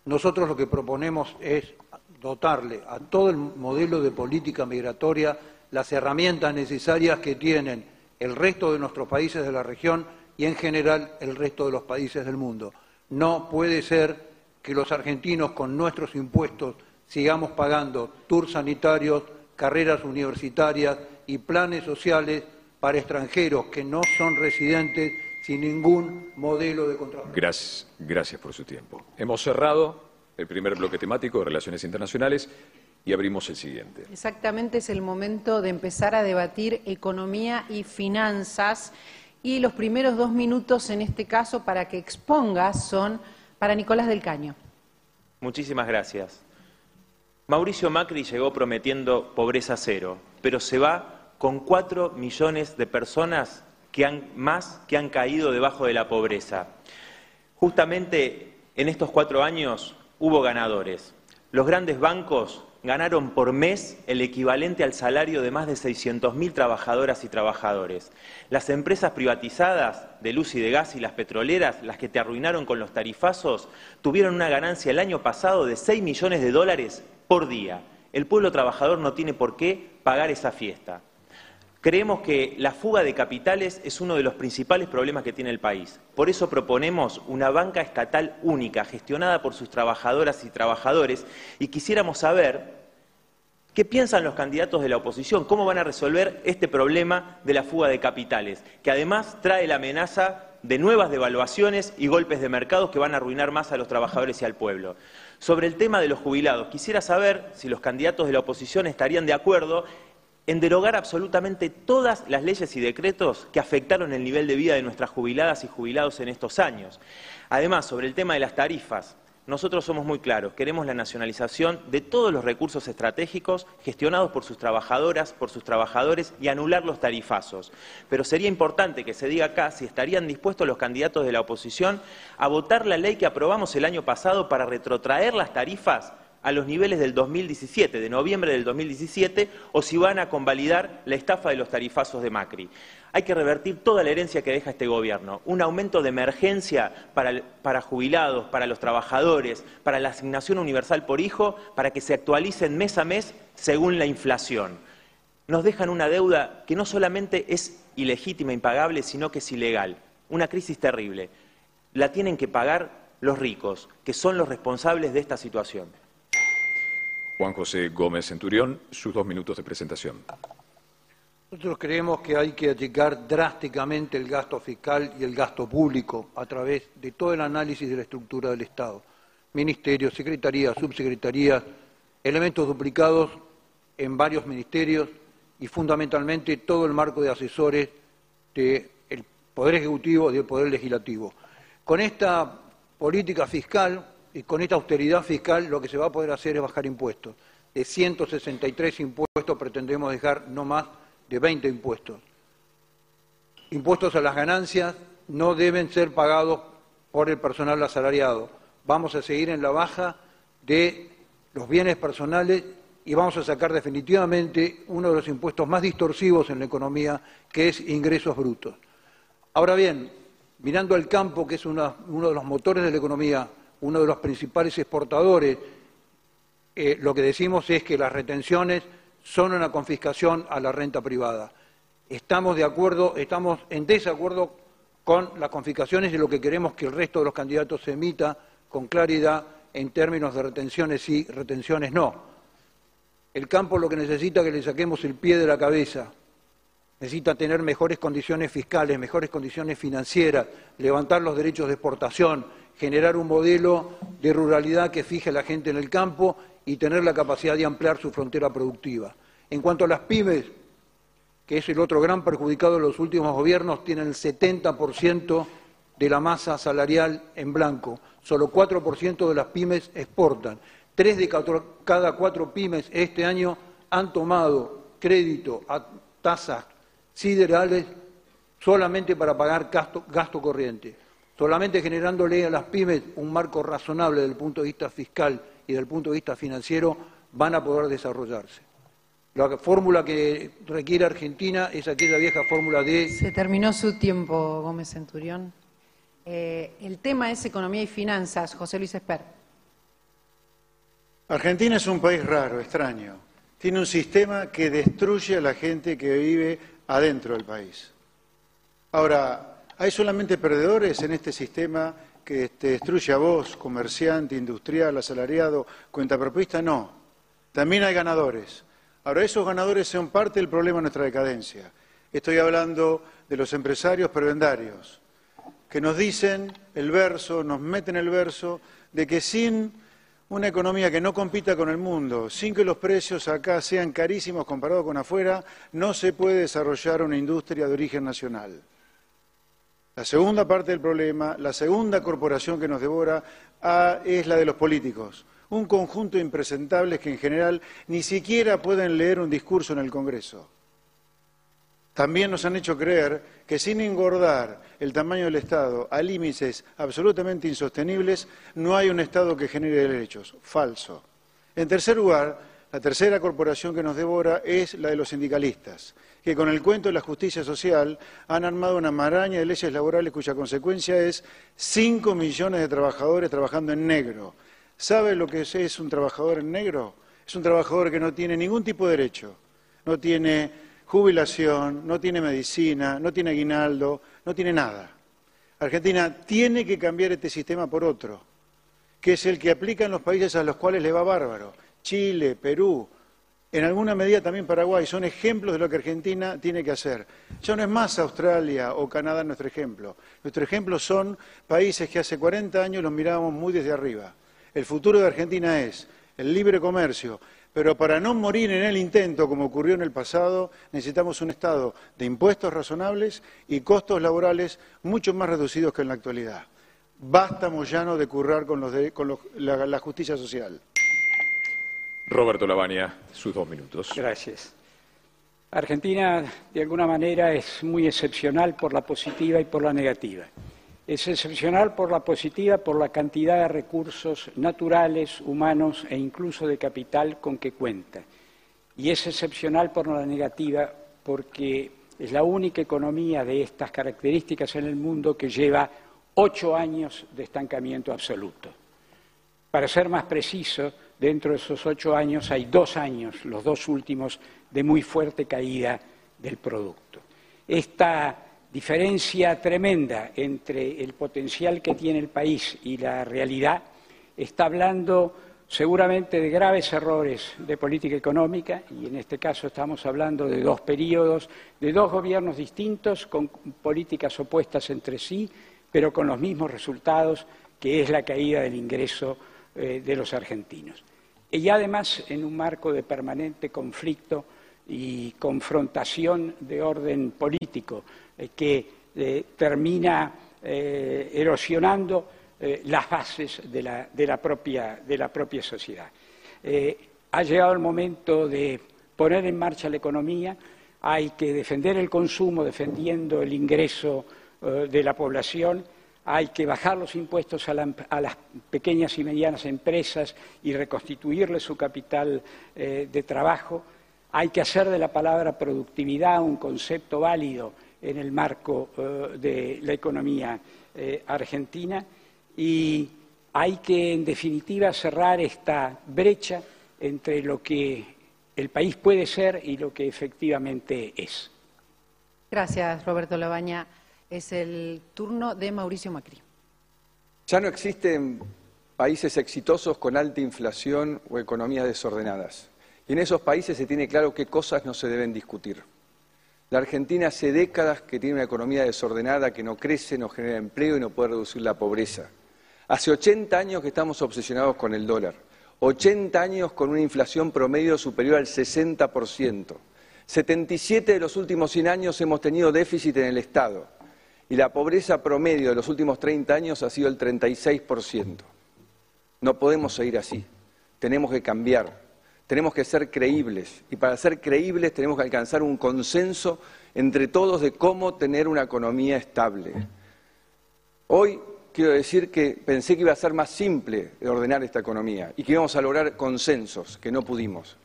Nosotros lo que proponemos es dotarle a todo el modelo de política migratoria las herramientas necesarias que tienen el resto de nuestros países de la región y en general el resto de los países del mundo. No puede ser que los argentinos con nuestros impuestos sigamos pagando tours sanitarios, carreras universitarias y planes sociales para extranjeros que no son residentes sin ningún modelo de control. Gracias, gracias por su tiempo. Hemos cerrado el primer bloque temático de Relaciones Internacionales y abrimos el siguiente. Exactamente, es el momento de empezar a debatir economía y finanzas. Y los primeros dos minutos en este caso para que expongas son para Nicolás del Caño. Muchísimas gracias. Mauricio Macri llegó prometiendo pobreza cero, pero se va con cuatro millones de personas que han, más que han caído debajo de la pobreza. Justamente en estos cuatro años hubo ganadores. Los grandes bancos ganaron por mes el equivalente al salario de más de 600.000 trabajadoras y trabajadores. Las empresas privatizadas de luz y de gas y las petroleras, las que te arruinaron con los tarifazos, tuvieron una ganancia el año pasado de 6 millones de dólares por día. El pueblo trabajador no tiene por qué pagar esa fiesta. Creemos que la fuga de capitales es uno de los principales problemas que tiene el país. Por eso proponemos una banca estatal única, gestionada por sus trabajadoras y trabajadores, y quisiéramos saber qué piensan los candidatos de la oposición, cómo van a resolver este problema de la fuga de capitales, que además trae la amenaza de nuevas devaluaciones y golpes de mercado que van a arruinar más a los trabajadores y al pueblo. Sobre el tema de los jubilados, quisiera saber si los candidatos de la oposición estarían de acuerdo en derogar absolutamente todas las leyes y decretos que afectaron el nivel de vida de nuestras jubiladas y jubilados en estos años. Además, sobre el tema de las tarifas, nosotros somos muy claros, queremos la nacionalización de todos los recursos estratégicos gestionados por sus trabajadoras, por sus trabajadores y anular los tarifazos. Pero sería importante que se diga acá si estarían dispuestos los candidatos de la oposición a votar la ley que aprobamos el año pasado para retrotraer las tarifas a los niveles del 2017, de noviembre del 2017, o si van a convalidar la estafa de los tarifazos de Macri. Hay que revertir toda la herencia que deja este gobierno, un aumento de emergencia para, para jubilados, para los trabajadores, para la asignación universal por hijo, para que se actualicen mes a mes según la inflación. Nos dejan una deuda que no solamente es ilegítima, impagable, sino que es ilegal. Una crisis terrible. La tienen que pagar los ricos, que son los responsables de esta situación. Juan José Gómez Centurión, sus dos minutos de presentación. Nosotros creemos que hay que achicar drásticamente el gasto fiscal y el gasto público a través de todo el análisis de la estructura del Estado. Ministerios, secretarías, subsecretarías, elementos duplicados en varios ministerios y fundamentalmente todo el marco de asesores del Poder Ejecutivo y del Poder Legislativo. Con esta política fiscal y con esta austeridad fiscal lo que se va a poder hacer es bajar impuestos. De 163 impuestos pretendemos dejar no más de 20 impuestos. Impuestos a las ganancias no deben ser pagados por el personal asalariado. Vamos a seguir en la baja de los bienes personales y vamos a sacar definitivamente uno de los impuestos más distorsivos en la economía, que es ingresos brutos. Ahora bien, mirando al campo, que es uno de los motores de la economía, uno de los principales exportadores, eh, lo que decimos es que las retenciones son una confiscación a la renta privada. Estamos de acuerdo, estamos en desacuerdo con las confiscaciones y lo que queremos que el resto de los candidatos se emita con claridad en términos de retenciones sí, retenciones no. El campo lo que necesita es que le saquemos el pie de la cabeza, necesita tener mejores condiciones fiscales, mejores condiciones financieras, levantar los derechos de exportación, generar un modelo de ruralidad que fije a la gente en el campo y tener la capacidad de ampliar su frontera productiva. En cuanto a las pymes, que es el otro gran perjudicado de los últimos gobiernos, tienen el 70% de la masa salarial en blanco. Solo 4% de las pymes exportan. Tres de cada cuatro pymes este año han tomado crédito a tasas siderales solamente para pagar gasto, gasto corriente. Solamente generándole a las pymes un marco razonable desde el punto de vista fiscal y desde el punto de vista financiero van a poder desarrollarse. La fórmula que requiere Argentina es aquella vieja fórmula de... Se terminó su tiempo, Gómez Centurión. Eh, el tema es economía y finanzas. José Luis Esper. Argentina es un país raro, extraño. Tiene un sistema que destruye a la gente que vive adentro del país. Ahora, ¿Hay solamente perdedores en este sistema que te destruye a vos, comerciante, industrial, asalariado, cuenta propista? No. También hay ganadores. Ahora, esos ganadores son parte del problema de nuestra decadencia. Estoy hablando de los empresarios prebendarios, que nos dicen el verso, nos meten el verso, de que sin una economía que no compita con el mundo, sin que los precios acá sean carísimos comparados con afuera, no se puede desarrollar una industria de origen nacional. La segunda parte del problema, la segunda corporación que nos devora, ah, es la de los políticos. Un conjunto de impresentables que en general ni siquiera pueden leer un discurso en el Congreso. También nos han hecho creer que sin engordar el tamaño del Estado a límites absolutamente insostenibles, no hay un Estado que genere derechos. Falso. En tercer lugar, la tercera corporación que nos devora es la de los sindicalistas que con el cuento de la justicia social han armado una maraña de leyes laborales cuya consecuencia es 5 millones de trabajadores trabajando en negro. ¿Sabe lo que es un trabajador en negro? Es un trabajador que no tiene ningún tipo de derecho, no tiene jubilación, no tiene medicina, no tiene aguinaldo, no tiene nada. Argentina tiene que cambiar este sistema por otro, que es el que aplica en los países a los cuales le va bárbaro. Chile, Perú, en alguna medida también Paraguay, son ejemplos de lo que Argentina tiene que hacer. Ya no es más Australia o Canadá nuestro ejemplo. Nuestro ejemplo son países que hace 40 años los mirábamos muy desde arriba. El futuro de Argentina es el libre comercio, pero para no morir en el intento, como ocurrió en el pasado, necesitamos un Estado de impuestos razonables y costos laborales mucho más reducidos que en la actualidad. Basta, Moyano, de currar con, la justicia social. Roberto Lavagna, sus dos minutos. Gracias. Argentina, de alguna manera, es muy excepcional por la positiva y por la negativa. Es excepcional por la positiva, por la cantidad de recursos naturales, humanos e incluso de capital con que cuenta. Y es excepcional por la negativa porque es la única economía de estas características en el mundo que lleva ocho años de estancamiento absoluto. Para ser más preciso, dentro de esos ocho años hay dos años, los dos últimos, de muy fuerte caída del producto. Esta diferencia tremenda entre el potencial que tiene el país y la realidad está hablando seguramente de graves errores de política económica, y en este caso estamos hablando de dos periodos, de dos gobiernos distintos, con políticas opuestas entre sí, pero con los mismos resultados, que es la caída del ingreso eh, de los argentinos. Y además en un marco de permanente conflicto y confrontación de orden político que eh, termina erosionando las bases de la, propia, sociedad. ha llegado el momento de poner en marcha la economía, hay que defender el consumo defendiendo el ingreso de la población. Hay que bajar los impuestos a, las pequeñas y medianas empresas y reconstituirle su capital eh, de trabajo, hay que hacer de la palabra productividad un concepto válido en el marco eh, de la economía eh, argentina y hay que, en definitiva, cerrar esta brecha entre lo que el país puede ser y lo que efectivamente es. Gracias, Roberto Labaña. Es el turno de Mauricio Macri. Ya no existen países exitosos con alta inflación o economías desordenadas. Y en esos países se tiene claro qué cosas no se deben discutir. La Argentina hace décadas que tiene una economía desordenada, que no crece, no genera empleo y no puede reducir la pobreza. Hace 80 años que estamos obsesionados con el dólar. 80 años con una inflación promedio superior al 60%. 77 de los últimos 100 años hemos tenido déficit en el Estado. Y la pobreza promedio de los últimos 30 años ha sido el 36%. No podemos seguir así. Tenemos que cambiar tenemos que ser creíbles y para ser creíbles tenemos que alcanzar un consenso entre todos de cómo tener una economía estable. Hoy quiero decir que pensé que iba a ser más simple ordenar esta economía y que íbamos a lograr consensos, que no pudimos.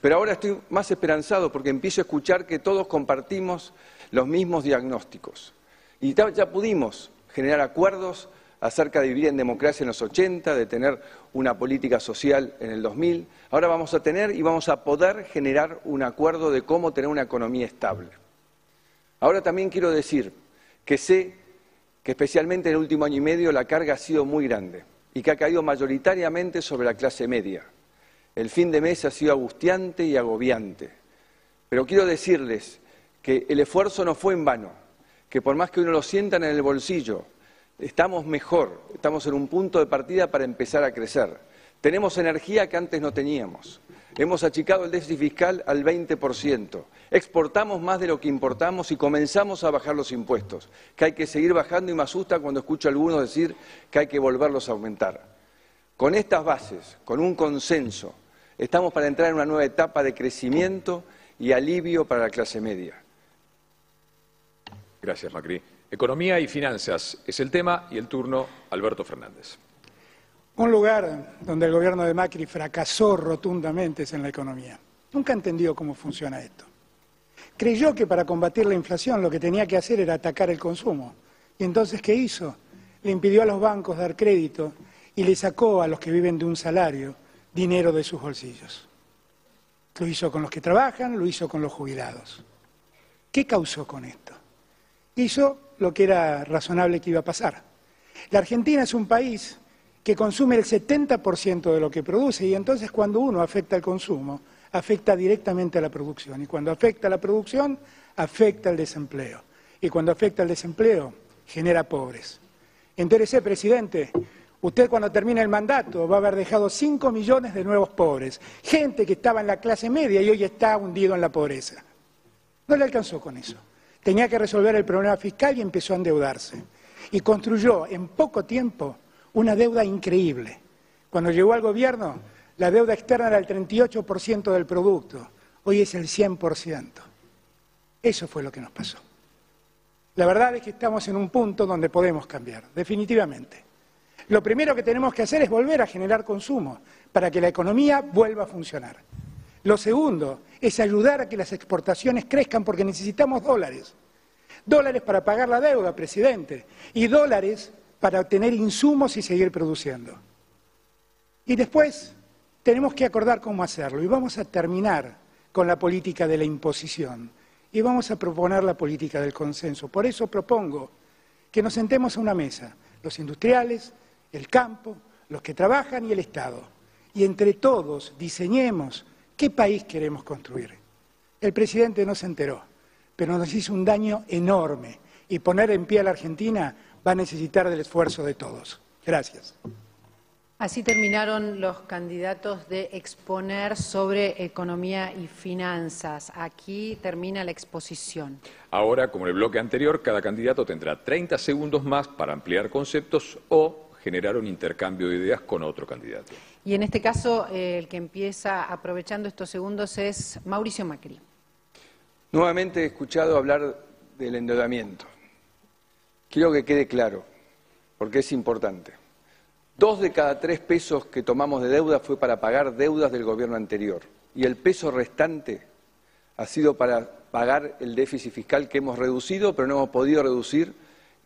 Pero ahora estoy más esperanzado porque empiezo a escuchar que todos compartimos los mismos diagnósticos. Y ya pudimos generar acuerdos acerca de vivir en democracia en los 80, de tener una política social en el 2000. Ahora vamos a tener y vamos a poder generar un acuerdo de cómo tener una economía estable. Ahora también quiero decir que sé que especialmente en el último año y medio la carga ha sido muy grande y que ha caído mayoritariamente sobre la clase media. El fin de mes ha sido angustiante y agobiante. Pero quiero decirles que el esfuerzo no fue en vano, que por más que uno lo sienta en el bolsillo, estamos mejor, estamos en un punto de partida para empezar a crecer. Tenemos energía que antes no teníamos. Hemos achicado el déficit fiscal al 20%. Exportamos más de lo que importamos y comenzamos a bajar los impuestos, que hay que seguir bajando y me asusta cuando escucho a algunos decir que hay que volverlos a aumentar. Con estas bases, con un consenso, estamos para entrar en una nueva etapa de crecimiento y alivio para la clase media. Gracias, Macri. Economía y finanzas es el tema y el turno Alberto Fernández. Un lugar donde el gobierno de Macri fracasó rotundamente es en la economía. Nunca entendió cómo funciona esto. Creyó que para combatir la inflación lo que tenía que hacer era atacar el consumo. ¿Y entonces qué hizo? Le impidió a los bancos dar crédito y le sacó a los que viven de un salario dinero de sus bolsillos. Lo hizo con los que trabajan, lo hizo con los jubilados. ¿Qué causó con esto? Hizo lo que era razonable que iba a pasar. La Argentina es un país que consume el 70% de lo que produce y entonces cuando uno afecta el consumo, afecta directamente a la producción. Y cuando afecta a la producción, afecta al desempleo. Y cuando afecta al desempleo, genera pobres. Entérese, presidente, usted cuando termine el mandato va a haber dejado 5 millones de nuevos pobres, gente que estaba en la clase media y hoy está hundido en la pobreza. No le alcanzó con eso. Tenía que resolver el problema fiscal y empezó a endeudarse. Y construyó en poco tiempo una deuda increíble. Cuando llegó al gobierno, la deuda externa era el 38% del producto, hoy es el 100%. Eso fue lo que nos pasó. La verdad es que estamos en un punto donde podemos cambiar, definitivamente. Lo primero que tenemos que hacer es volver a generar consumo para que la economía vuelva a funcionar. Lo segundo es ayudar a que las exportaciones crezcan porque necesitamos dólares. Dólares para pagar la deuda, presidente, y dólares para obtener insumos y seguir produciendo. Y después tenemos que acordar cómo hacerlo y vamos a terminar con la política de la imposición y vamos a proponer la política del consenso. Por eso propongo que nos sentemos a una mesa, los industriales, el campo, los que trabajan y el Estado, y entre todos diseñemos ¿Qué país queremos construir? El presidente no se enteró, pero nos hizo un daño enorme y poner en pie a la Argentina va a necesitar del esfuerzo de todos. Gracias. Así terminaron los candidatos de exponer sobre economía y finanzas. Aquí termina la exposición. Ahora, como en el bloque anterior, cada candidato tendrá 30 segundos más para ampliar conceptos o generar un intercambio de ideas con otro candidato. Y en este caso, eh, el que empieza aprovechando estos segundos es Mauricio Macri. Nuevamente he escuchado hablar del endeudamiento. Quiero que quede claro, porque es importante. Dos de cada tres pesos que tomamos de deuda fue para pagar deudas del gobierno anterior y el peso restante ha sido para pagar el déficit fiscal que hemos reducido, pero no hemos podido reducir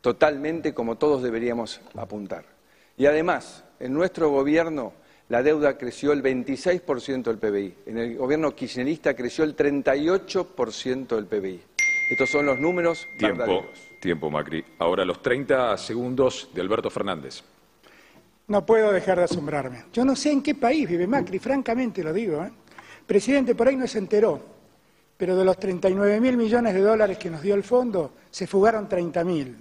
totalmente como todos deberíamos apuntar. Y además, en nuestro gobierno la deuda creció el 26% del PBI, en el gobierno kirchnerista creció el 38% del PBI. Estos son los números Tiempo, verdaderos. tiempo, Macri. Ahora los 30 segundos de Alberto Fernández. No puedo dejar de asombrarme. Yo no sé en qué país vive Macri, francamente lo digo. ¿eh? Presidente, por ahí no se enteró, pero de los 39 mil millones de dólares que nos dio el fondo, se fugaron 30 mil.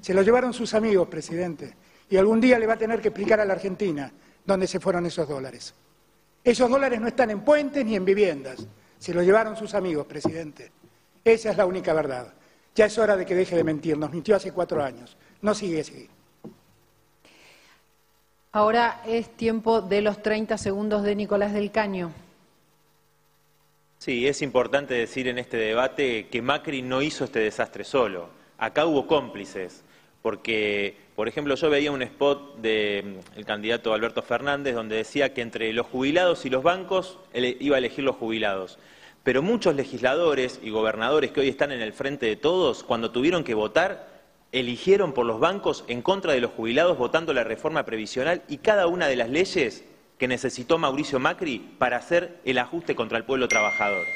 Se lo llevaron sus amigos, presidente. Y algún día le va a tener que explicar a la Argentina dónde se fueron esos dólares. Esos dólares no están en puentes ni en viviendas. Se los llevaron sus amigos, presidente. Esa es la única verdad. Ya es hora de que deje de mentir. Nos mintió hace cuatro años. No sigue así. Ahora es tiempo de los 30 segundos de Nicolás del Caño. Sí, es importante decir en este debate que Macri no hizo este desastre solo. Acá hubo cómplices, porque, por ejemplo, yo veía un spot del candidato Alberto Fernández donde decía que entre los jubilados y los bancos él iba a elegir los jubilados. Pero muchos legisladores y gobernadores que hoy están en el frente de todos, cuando tuvieron que votar, eligieron por los bancos en contra de los jubilados votando la reforma previsional y cada una de las leyes que necesitó Mauricio Macri para hacer el ajuste contra el pueblo trabajador.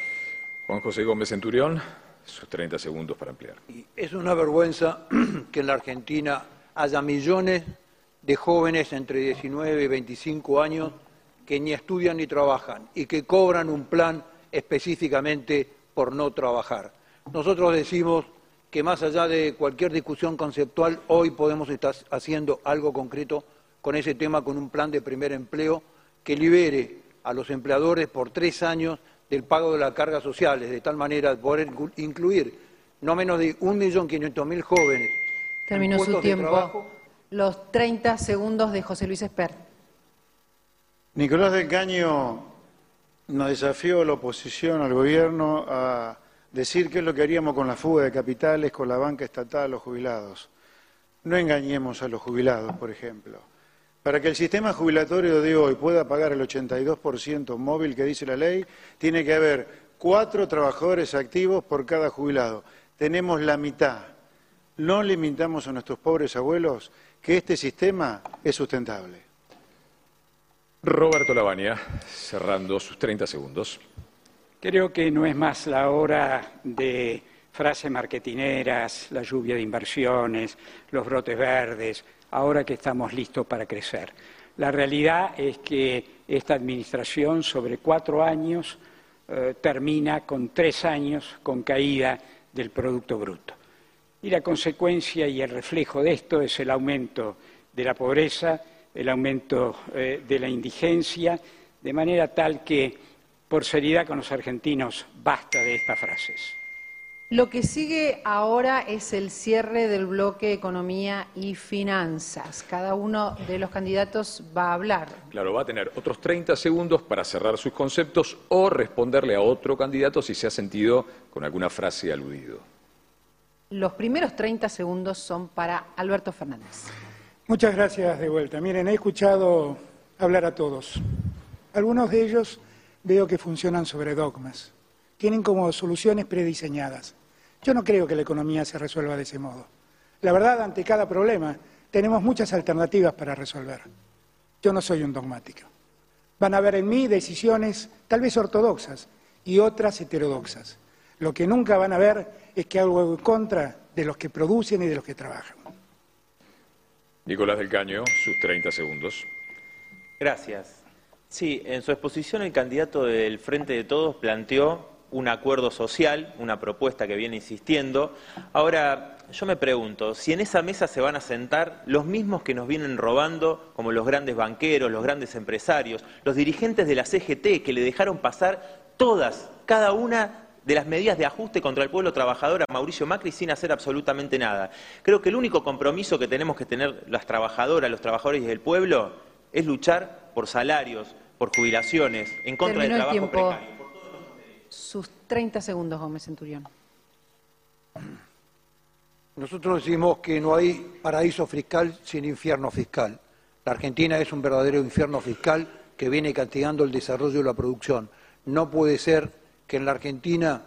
Juan José Gómez Centurión, sus 30 segundos para ampliar. Y es una vergüenza que en la Argentina haya millones de jóvenes entre 19 y 25 años que ni estudian ni trabajan y que cobran un plan específicamente por no trabajar. Nosotros decimos que más allá de cualquier discusión conceptual, hoy podemos estar haciendo algo concreto con ese tema, con un plan de primer empleo que libere a los empleadores por tres años del pago de las cargas sociales, de tal manera poder incluir no menos de 1.500.000 jóvenes. Terminó su de tiempo. trabajo. Los 30 segundos de José Luis Esper. Nicolás del Caño nos desafió a la oposición, al gobierno, a decir qué es lo que haríamos con la fuga de capitales, con la banca estatal, los jubilados. No engañemos a los jubilados, por ejemplo. Para que el sistema jubilatorio de hoy pueda pagar el 82% móvil que dice la ley, tiene que haber cuatro trabajadores activos por cada jubilado. Tenemos la mitad. No limitamos a nuestros pobres abuelos que este sistema es sustentable. Roberto Lavagna, cerrando sus 30 segundos. Creo que no es más la hora de frases marketineras, la lluvia de inversiones, los brotes verdes, ahora que estamos listos para crecer. La realidad es que esta administración sobre cuatro años eh, termina con tres años con caída del Producto Bruto. Y la consecuencia y el reflejo de esto es el aumento de la pobreza, el aumento eh, de la indigencia, de manera tal que, por seriedad con los argentinos, basta de estas frases. Lo que sigue ahora es el cierre del bloque Economía y Finanzas. Cada uno de los candidatos va a hablar. Claro, va a tener otros 30 segundos para cerrar sus conceptos o responderle a otro candidato si se ha sentido con alguna frase aludido. Los primeros 30 segundos son para Alberto Fernández. Muchas gracias de vuelta. Miren, he escuchado hablar a todos. Algunos de ellos veo que funcionan sobre dogmas. Tienen como soluciones prediseñadas. Yo no creo que la economía se resuelva de ese modo. La verdad, ante cada problema, tenemos muchas alternativas para resolver. Yo no soy un dogmático. Van a haber en mí decisiones tal vez ortodoxas y otras heterodoxas. Lo que nunca van a ver es que hago en contra de los que producen y de los que trabajan. Nicolás del Caño, sus 30 segundos. Gracias. Sí, en su exposición el candidato del Frente de Todos planteó un acuerdo social, una propuesta que viene insistiendo. Ahora, yo me pregunto, si en esa mesa se van a sentar los mismos que nos vienen robando, como los grandes banqueros, los grandes empresarios, los dirigentes de la CGT que le dejaron pasar todas, cada una de las medidas de ajuste contra el pueblo trabajador a Mauricio Macri sin hacer absolutamente nada. Creo que el único compromiso que tenemos que tener las trabajadoras, los trabajadores y el pueblo es luchar por salarios, por jubilaciones, en contra Terminó del el trabajo tiempo. precario. Sus 30 segundos, Gómez Centurión. Nosotros decimos que no hay paraíso fiscal sin infierno fiscal. La Argentina es un verdadero infierno fiscal que viene castigando el desarrollo de la producción. No puede ser que en la Argentina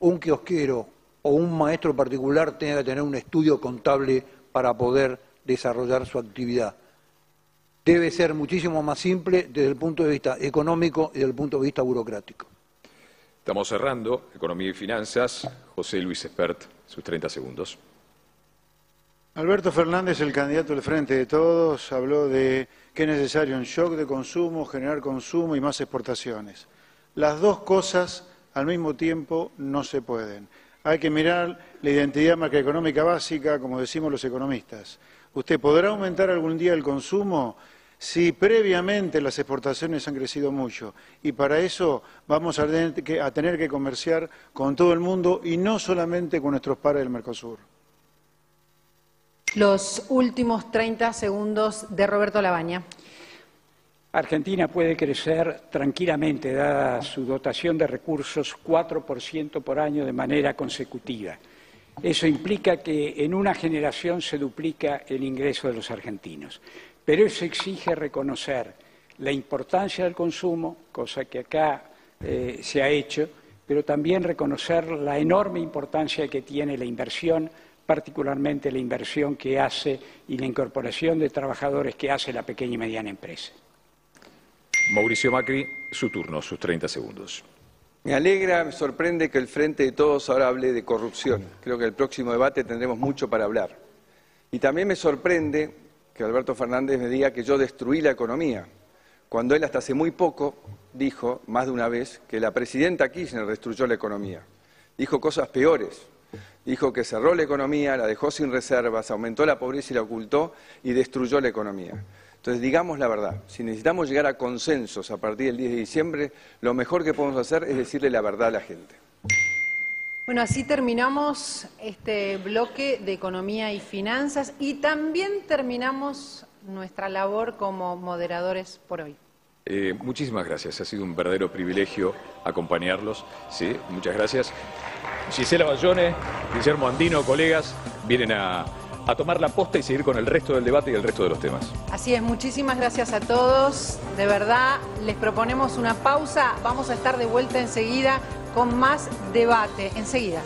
un kiosquero o un maestro particular tenga que tener un estudio contable para poder desarrollar su actividad. Debe ser muchísimo más simple desde el punto de vista económico y desde el punto de vista burocrático. Estamos cerrando, Economía y Finanzas. José Luis Espert, sus 30 segundos. Alberto Fernández, el candidato del Frente de Todos, habló de que es necesario un shock de consumo, generar consumo y más exportaciones. Las dos cosas al mismo tiempo no se pueden. Hay que mirar la identidad macroeconómica básica, como decimos los economistas. ¿Usted podrá aumentar algún día el consumo? si previamente las exportaciones han crecido mucho y para eso vamos a tener que, comerciar con todo el mundo y no solamente con nuestros pares del Mercosur. Los últimos 30 segundos de Roberto Labaña. Argentina puede crecer tranquilamente, dada su dotación de recursos, 4% por año de manera consecutiva. Eso implica que en una generación se duplica el ingreso de los argentinos. Pero eso exige reconocer la importancia del consumo, cosa que acá eh, se ha hecho, pero también reconocer la enorme importancia que tiene la inversión, particularmente la inversión que hace y la incorporación de trabajadores que hace la pequeña y mediana empresa. Mauricio Macri, su turno, sus 30 segundos. Me alegra, me sorprende que el Frente de Todos ahora hable de corrupción. Creo que el próximo debate tendremos mucho para hablar. Y también me sorprende que Alberto Fernández me diga que yo destruí la economía, cuando él hasta hace muy poco dijo, más de una vez, que la presidenta Kirchner destruyó la economía. Dijo cosas peores. Dijo que cerró la economía, la dejó sin reservas, aumentó la pobreza y la ocultó y destruyó la economía. Entonces, digamos la verdad, si necesitamos llegar a consensos a partir del 10 de diciembre, lo mejor que podemos hacer es decirle la verdad a la gente. Bueno, así terminamos este bloque de economía y finanzas y también terminamos nuestra labor como moderadores por hoy. Eh, muchísimas gracias, ha sido un verdadero privilegio acompañarlos. Sí, muchas gracias. Gisela Bayone, Guillermo Andino, colegas, vienen a, a tomar la posta y seguir con el resto del debate y el resto de los temas. Así es, muchísimas gracias a todos. De verdad, les proponemos una pausa. Vamos a estar de vuelta enseguida con más debate. Enseguida.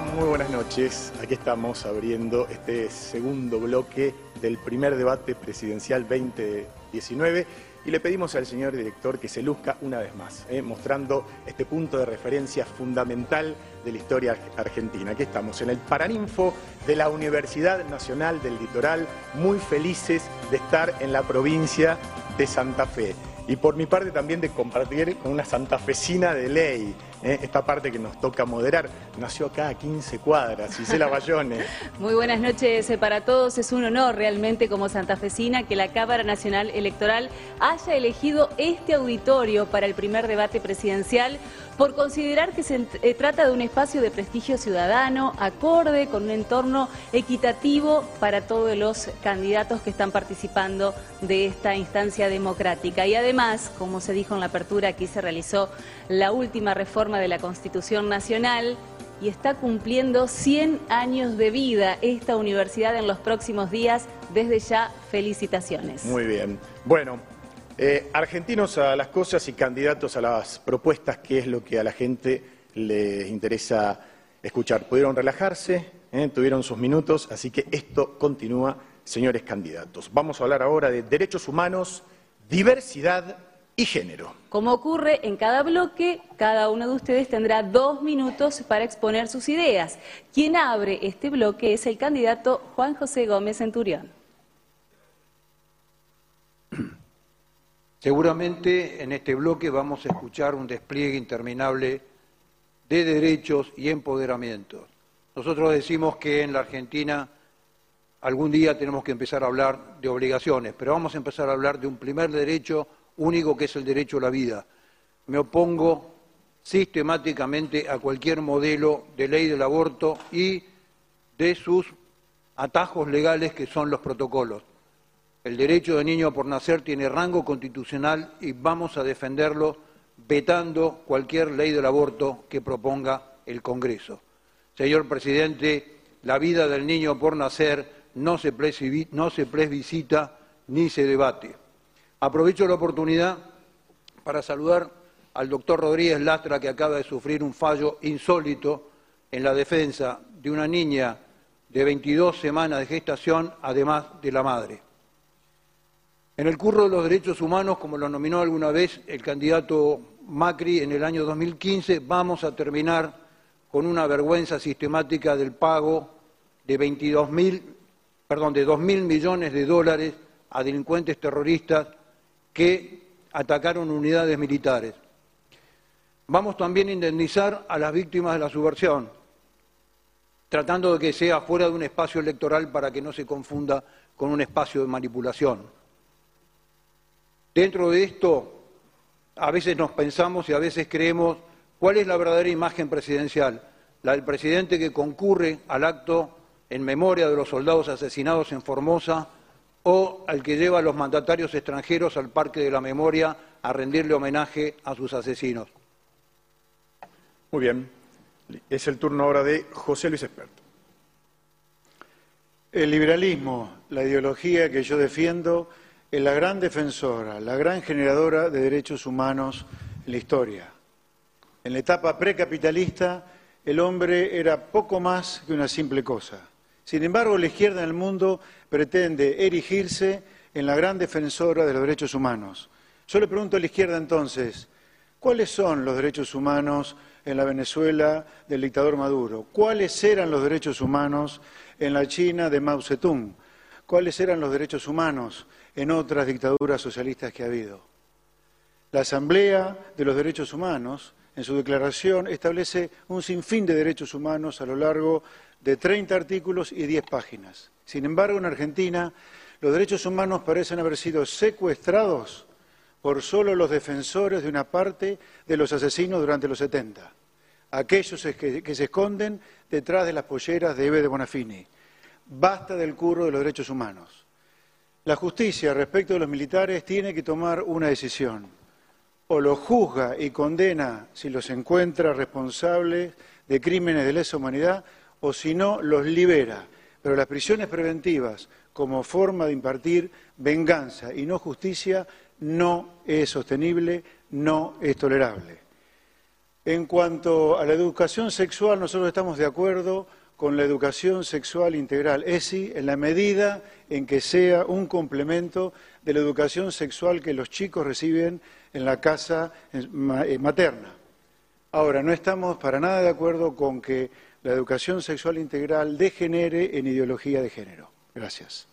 Muy buenas noches. Aquí estamos abriendo este segundo bloque del primer debate presidencial 2019 y le pedimos al señor director que se luzca una vez más, eh, mostrando este punto de referencia fundamental de la historia argentina. Aquí estamos en el Paraninfo de la Universidad Nacional del Litoral, muy felices de estar en la provincia de Santa Fe. Y por mi parte también de compartir con una santafesina de ley, ¿eh? esta parte que nos toca moderar. Nació acá a 15 cuadras, Gisela Bayone. Muy buenas noches para todos. Es un honor realmente como santafesina que la Cámara Nacional Electoral haya elegido este auditorio para el primer debate presidencial por considerar que se eh, trata de un espacio de prestigio ciudadano, acorde, con un entorno equitativo para todos los candidatos que están participando de esta instancia democrática. Y además, como se dijo en la apertura, aquí se realizó la última reforma de la Constitución Nacional y está cumpliendo 100 años de vida esta universidad en los próximos días. Desde ya, felicitaciones. Muy bien. Bueno, eh, argentinos a las cosas y candidatos a las propuestas, que es lo que a la gente les interesa escuchar. Pudieron relajarse, ¿eh? tuvieron sus minutos, así que esto continúa, señores candidatos. Vamos a hablar ahora de derechos humanos, diversidad y género. Como ocurre en cada bloque, cada uno de ustedes tendrá dos minutos para exponer sus ideas. Quien abre este bloque es el candidato Juan José Gómez Centurión. Seguramente en este bloque vamos a escuchar un despliegue interminable de derechos y empoderamientos. Nosotros decimos que en la Argentina algún día tenemos que empezar a hablar de obligaciones, pero vamos a empezar a hablar de un primer derecho único que es el derecho a la vida. Me opongo sistemáticamente a cualquier modelo de ley del aborto y de sus atajos legales que son los protocolos. El derecho de niño por nacer tiene rango constitucional y vamos a defenderlo vetando cualquier ley del aborto que proponga el Congreso. Señor presidente, la vida del niño por nacer no se, no se plebiscita ni se debate. Aprovecho la oportunidad para saludar al doctor Rodríguez Lastra, que acaba de sufrir un fallo insólito en la defensa de una niña de 22 semanas de gestación, además de la madre. En el curro de los derechos humanos, como lo nominó alguna vez el candidato Macri en el año 2015, vamos a terminar con una vergüenza sistemática del pago de 22 perdón, de 2 mil millones de dólares a delincuentes terroristas que atacaron unidades militares. Vamos también a indemnizar a las víctimas de la subversión, tratando de que sea fuera de un espacio electoral para que no se confunda con un espacio de manipulación. Dentro de esto, a veces nos pensamos y a veces creemos cuál es la verdadera imagen presidencial, la del presidente que concurre al acto en memoria de los soldados asesinados en Formosa o al que lleva a los mandatarios extranjeros al Parque de la Memoria a rendirle homenaje a sus asesinos. Muy bien. Es el turno ahora de José Luis Experto. El liberalismo, la ideología que yo defiendo, es la gran defensora, la gran generadora de derechos humanos en la historia. En la etapa precapitalista, el hombre era poco más que una simple cosa. Sin embargo, la izquierda en el mundo pretende erigirse en la gran defensora de los derechos humanos. Yo le pregunto a la izquierda entonces, ¿cuáles son los derechos humanos en la Venezuela del dictador Maduro? ¿Cuáles eran los derechos humanos en la China de Mao Zedong? ¿Cuáles eran los derechos humanos en otras dictaduras socialistas que ha habido. La Asamblea de los Derechos Humanos, en su declaración, establece un sinfín de derechos humanos a lo largo de 30 artículos y 10 páginas. Sin embargo, en Argentina, los derechos humanos parecen haber sido secuestrados por solo los defensores de una parte de los asesinos durante los 70, aquellos que, se esconden detrás de las polleras de Eve de Bonafini. Basta del curro de los derechos humanos. La justicia respecto de los militares tiene que tomar una decisión. O los juzga y condena si los encuentra responsables de crímenes de lesa humanidad, o si no, los libera. Pero las prisiones preventivas, como forma de impartir venganza y no justicia, no es sostenible, no es tolerable. En cuanto a la educación sexual, nosotros estamos de acuerdo con la educación sexual integral, ESI, en la medida en que sea un complemento de la educación sexual que los chicos reciben en la casa eh, materna. Ahora, no estamos para nada de acuerdo con que la educación sexual integral degenere en ideología de género. Gracias.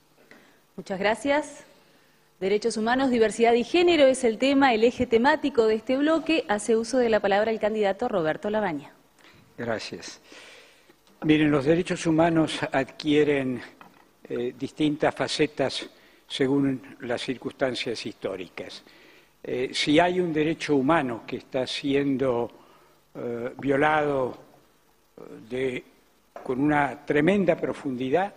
Muchas gracias. Derechos humanos, diversidad y género es el tema, el eje temático de este bloque. Hace uso de la palabra el candidato Roberto Labaña. Gracias. Miren, los derechos humanos adquieren eh, distintas facetas según las circunstancias históricas. Eh, si hay un derecho humano que está siendo eh, violado con una tremenda profundidad,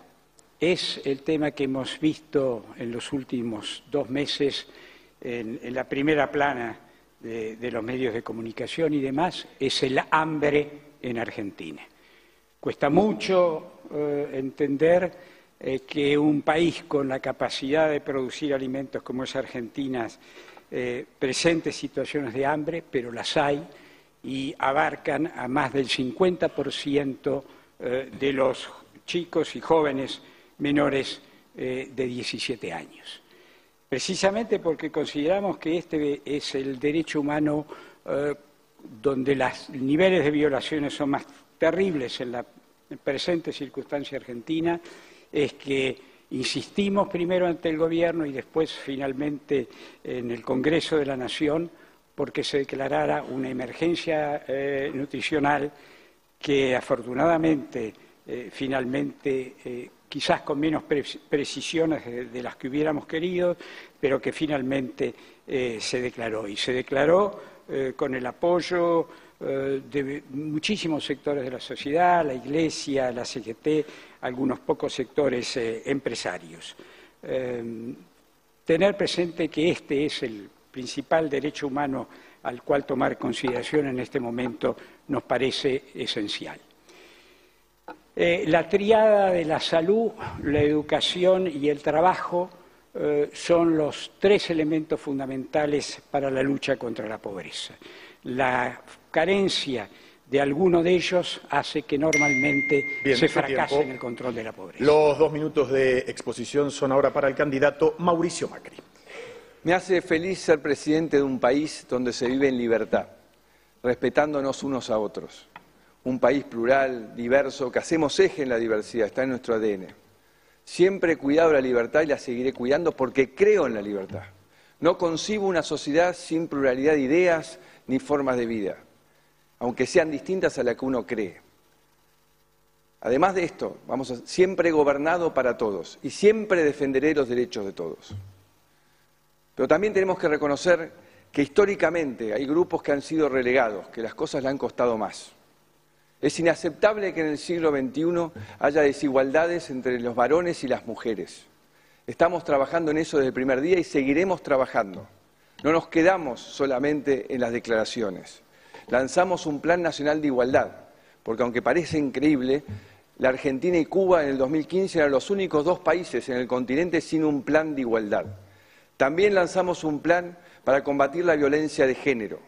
es el tema que hemos visto en los últimos dos meses en, la primera plana de, los medios de comunicación y demás, es el hambre en Argentina. Cuesta mucho eh, entender eh, que un país con la capacidad de producir alimentos como es Argentina eh, presente situaciones de hambre, pero las hay y abarcan a más del 50% de los chicos y jóvenes menores eh, de 17 años. Precisamente porque consideramos que este es el derecho humano eh, donde los niveles de violaciones son más terribles en la presente circunstancia argentina, es que insistimos primero ante el Gobierno y después finalmente en el Congreso de la Nación porque se declarara una emergencia eh, nutricional que afortunadamente finalmente quizás con menos precisiones de, las que hubiéramos querido, pero que finalmente eh, se declaró. Y se declaró eh, con el apoyo eh, de muchísimos sectores de la sociedad, la Iglesia, la CGT, algunos pocos sectores empresarios. tener presente que este es el principal derecho humano al cual tomar consideración en este momento nos parece esencial. Eh, la triada de la salud, la educación y el trabajo eh, son los tres elementos fundamentales para la lucha contra la pobreza. La carencia de alguno de ellos hace que normalmente se fracase en el control de la pobreza. Los dos minutos de exposición son ahora para el candidato Mauricio Macri. Me hace feliz ser presidente de un país donde se vive en libertad, respetándonos unos a otros un país plural, diverso, que hacemos eje en la diversidad, está en nuestro ADN. Siempre he cuidado la libertad y la seguiré cuidando porque creo en la libertad. No concibo una sociedad sin pluralidad de ideas ni formas de vida, aunque sean distintas a la que uno cree. Además de esto, vamos a, siempre he gobernado para todos y siempre defenderé los derechos de todos. Pero también tenemos que reconocer que históricamente hay grupos que han sido relegados, que las cosas le han costado más. Es inaceptable que en el siglo XXI haya desigualdades entre los varones y las mujeres. Estamos trabajando en eso desde el primer día y seguiremos trabajando. No nos quedamos solamente en las declaraciones. Lanzamos un Plan Nacional de Igualdad, porque aunque parece increíble, la Argentina y Cuba en el 2015 eran los únicos dos países en el continente sin un plan de igualdad. También lanzamos un plan para combatir la violencia de género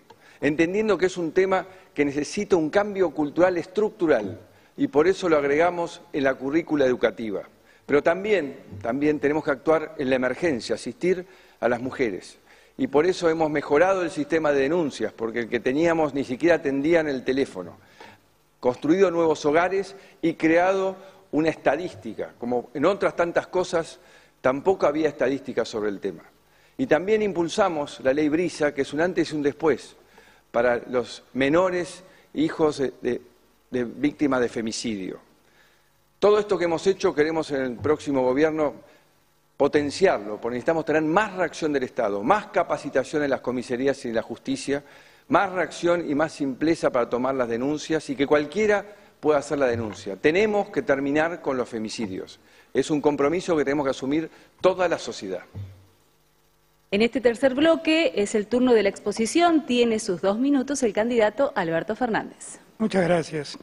entendiendo que es un tema que necesita un cambio cultural estructural y por eso lo agregamos en la currícula educativa. Pero también, también tenemos que actuar en la emergencia, asistir a las mujeres. Y por eso hemos mejorado el sistema de denuncias, porque el que teníamos ni siquiera atendía en el teléfono. Construido nuevos hogares y creado una estadística. Como en otras tantas cosas, tampoco había estadísticas sobre el tema. Y también impulsamos la ley Brisa, que es un antes y un después para los menores hijos de, víctimas de femicidio. Todo esto que hemos hecho queremos en el próximo gobierno potenciarlo, porque necesitamos tener más reacción del Estado, más capacitación en las comisarías y en la justicia, más reacción y más simpleza para tomar las denuncias y que cualquiera pueda hacer la denuncia. Tenemos que terminar con los femicidios. Es un compromiso que tenemos que asumir toda la sociedad. En este tercer bloque es el turno de la exposición. Tiene sus dos minutos el candidato Alberto Fernández. Muchas gracias.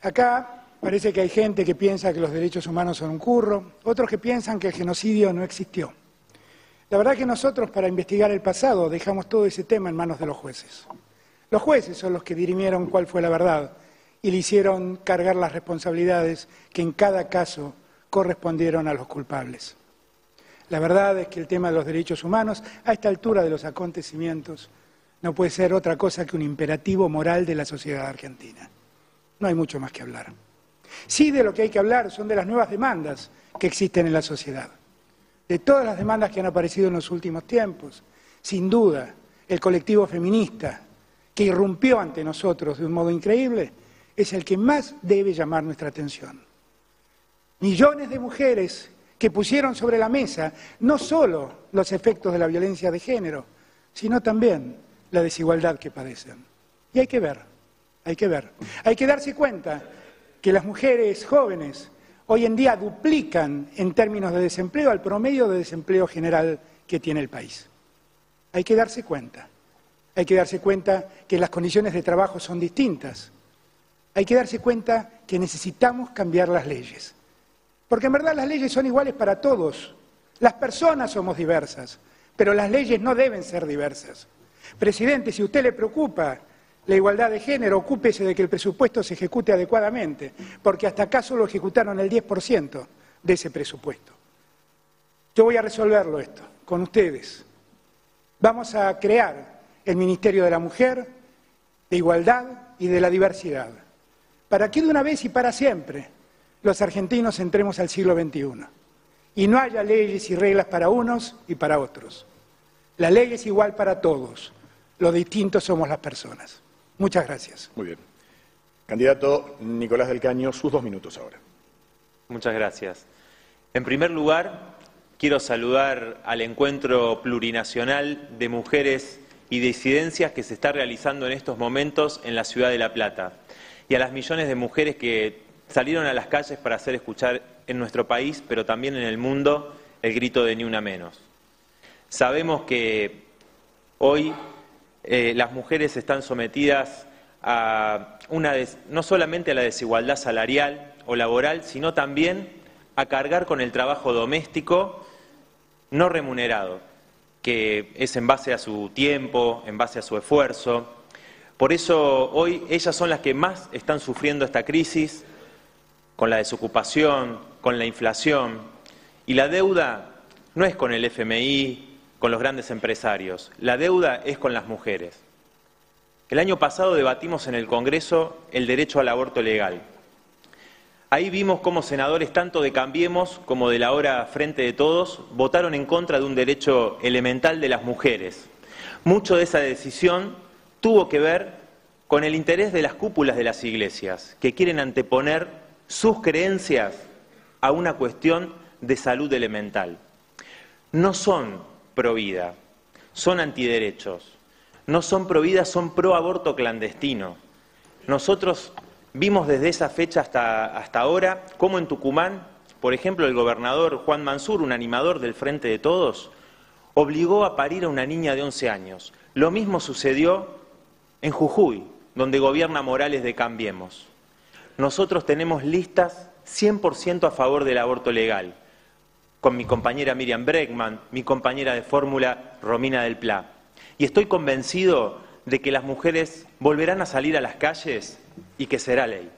Acá parece que hay gente que piensa que los derechos humanos son un curro, otros que piensan que el genocidio no existió. La verdad que nosotros para investigar el pasado dejamos todo ese tema en manos de los jueces. Los jueces son los que dirimieron cuál fue la verdad y le hicieron cargar las responsabilidades que en cada caso correspondieron a los culpables. La verdad es que el tema de los derechos humanos, a esta altura de los acontecimientos, no puede ser otra cosa que un imperativo moral de la sociedad argentina. No hay mucho más que hablar. Sí de lo que hay que hablar son de las nuevas demandas que existen en la sociedad, de todas las demandas que han aparecido en los últimos tiempos. Sin duda, el colectivo feminista, que irrumpió ante nosotros de un modo increíble, es el que más debe llamar nuestra atención. Millones de mujeres que pusieron sobre la mesa no solo los efectos de la violencia de género, sino también la desigualdad que padecen. Y hay que ver, hay que ver. Hay que darse cuenta que las mujeres jóvenes hoy en día duplican en términos de desempleo al promedio de desempleo general que tiene el país. Hay que darse cuenta. Hay que darse cuenta que las condiciones de trabajo son distintas. Hay que darse cuenta que necesitamos cambiar las leyes. Porque en verdad las leyes son iguales para todos. Las personas somos diversas, pero las leyes no deben ser diversas. Presidente, si a usted le preocupa la igualdad de género, ocúpese de que el presupuesto se ejecute adecuadamente, porque hasta acá solo ejecutaron el 10% de ese presupuesto. Yo voy a resolverlo esto con ustedes. Vamos a crear el Ministerio de la Mujer, de Igualdad y de la Diversidad, para que de una vez y para siempre los argentinos entremos al siglo XXI y no haya leyes y reglas para unos y para otros. La ley es igual para todos, lo distintos somos las personas. Muchas gracias. Muy bien. Candidato Nicolás del Caño, sus dos minutos ahora. Muchas gracias. En primer lugar, quiero saludar al encuentro plurinacional de mujeres y disidencias que se está realizando en estos momentos en la ciudad de La Plata y a las millones de mujeres que salieron a las calles para hacer escuchar en nuestro país, pero también en el mundo, el grito de ni una menos. Sabemos que hoy eh, las mujeres están sometidas a una no solamente a la desigualdad salarial o laboral, sino también a cargar con el trabajo doméstico no remunerado, que es en base a su tiempo, en base a su esfuerzo. Por eso hoy ellas son las que más están sufriendo esta crisis, con la desocupación, con la inflación. Y la deuda no es con el FMI, con los grandes empresarios, la deuda es con las mujeres. El año pasado debatimos en el Congreso el derecho al aborto legal. Ahí vimos cómo senadores tanto de Cambiemos como de la hora Frente de Todos votaron en contra de un derecho elemental de las mujeres. Mucho de esa decisión tuvo que ver con el interés de las cúpulas de las iglesias, que quieren anteponer sus creencias a una cuestión de salud elemental. No son pro vida, son antiderechos. No son pro vida, son pro aborto clandestino. Nosotros vimos desde esa fecha hasta, hasta ahora cómo en Tucumán, por ejemplo, el gobernador Juan Mansur, un animador del Frente de Todos, obligó a parir a una niña de 11 años. Lo mismo sucedió en Jujuy, donde gobierna Morales de Cambiemos. Nosotros tenemos listas 100% a favor del aborto legal con mi compañera Miriam Bregman, mi compañera de fórmula Romina del Pla. Y estoy convencido de que las mujeres volverán a salir a las calles y que será ley.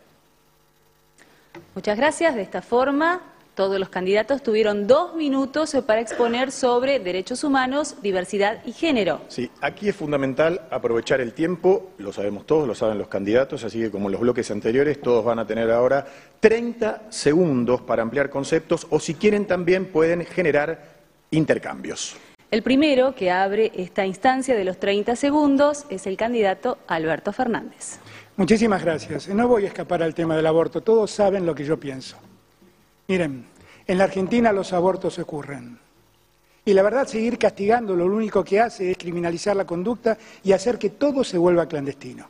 Muchas gracias. De esta forma, todos los candidatos tuvieron dos minutos para exponer sobre derechos humanos, diversidad y género. Sí, aquí es fundamental aprovechar el tiempo, lo sabemos todos, lo saben los candidatos, así que como en los bloques anteriores, todos van a tener ahora 30 segundos para ampliar conceptos o si quieren también pueden generar intercambios. El primero que abre esta instancia de los 30 segundos es el candidato Alberto Fernández. Muchísimas gracias. No voy a escapar al tema del aborto, todos saben lo que yo pienso. Miren, en la Argentina los abortos ocurren. Y la verdad, seguir castigando lo único que hace es criminalizar la conducta y hacer que todo se vuelva clandestino.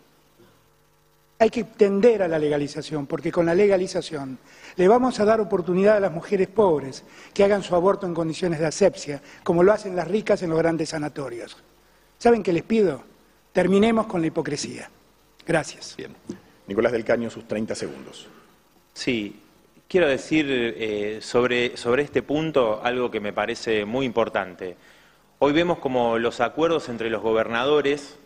Hay que tender a la legalización, porque con la legalización le vamos a dar oportunidad a las mujeres pobres que hagan su aborto en condiciones de asepsia, como lo hacen las ricas en los grandes sanatorios. ¿Saben qué les pido? Terminemos con la hipocresía. Gracias. Bien. Nicolás del Caño, sus 30 segundos. Sí, Quiero decir eh, sobre, sobre este punto algo que me parece muy importante. Hoy vemos como los acuerdos entre los gobernadores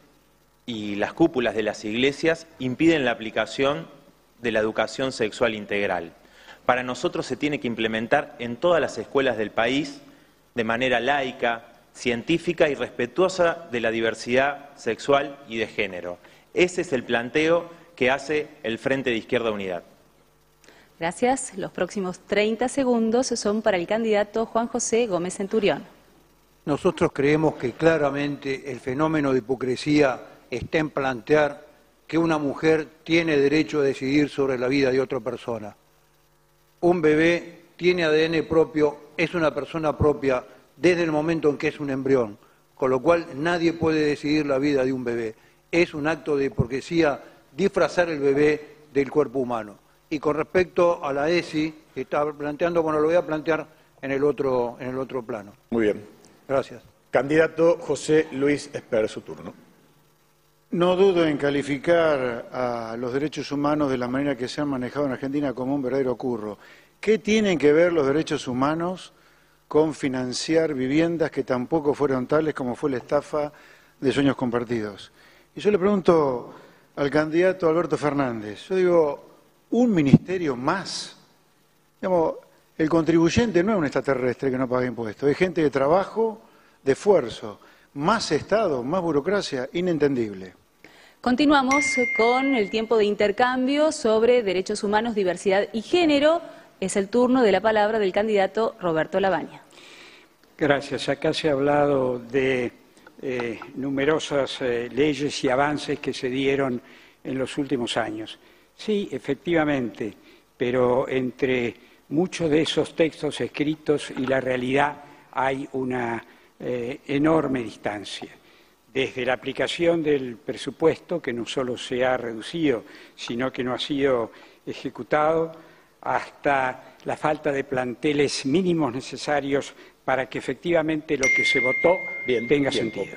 y las cúpulas de las iglesias impiden la aplicación de la educación sexual integral. Para nosotros se tiene que implementar en todas las escuelas del país de manera laica, científica y respetuosa de la diversidad sexual y de género. Ese es el planteo que hace el Frente de Izquierda Unidad. Gracias. Los próximos 30 segundos son para el candidato Juan José Gómez Centurión. Nosotros creemos que claramente el fenómeno de hipocresía está en plantear que una mujer tiene derecho a decidir sobre la vida de otra persona. Un bebé tiene ADN propio, es una persona propia desde el momento en que es un embrión, con lo cual nadie puede decidir la vida de un bebé. Es un acto de hipocresía disfrazar el bebé del cuerpo humano. Y con respecto a la ESI, que está planteando, bueno, lo voy a plantear en el otro, en el otro plano. Muy bien. Gracias. Candidato José Luis Esper, su turno. No dudo en calificar a los derechos humanos de la manera que se han manejado en Argentina como un verdadero curro. ¿Qué tienen que ver los derechos humanos con financiar viviendas que tampoco fueron tales como fue la estafa de sueños compartidos? Y yo le pregunto al candidato Alberto Fernández, yo digo, ¿un ministerio más? Digamos, el contribuyente no es un extraterrestre que no paga impuestos, es gente de trabajo, de esfuerzo, más Estado, más burocracia, inentendible. Continuamos con el tiempo de intercambio sobre derechos humanos, diversidad y género. Es el turno de la palabra del candidato Roberto Labaña. Gracias. Acá se ha hablado de eh, numerosas eh, leyes y avances que se dieron en los últimos años. Sí, efectivamente, pero entre muchos de esos textos escritos y la realidad hay una eh, enorme distancia desde la aplicación del presupuesto, que no solo se ha reducido, sino que no ha sido ejecutado, hasta la falta de planteles mínimos necesarios para que efectivamente lo que se votó tenga sentido.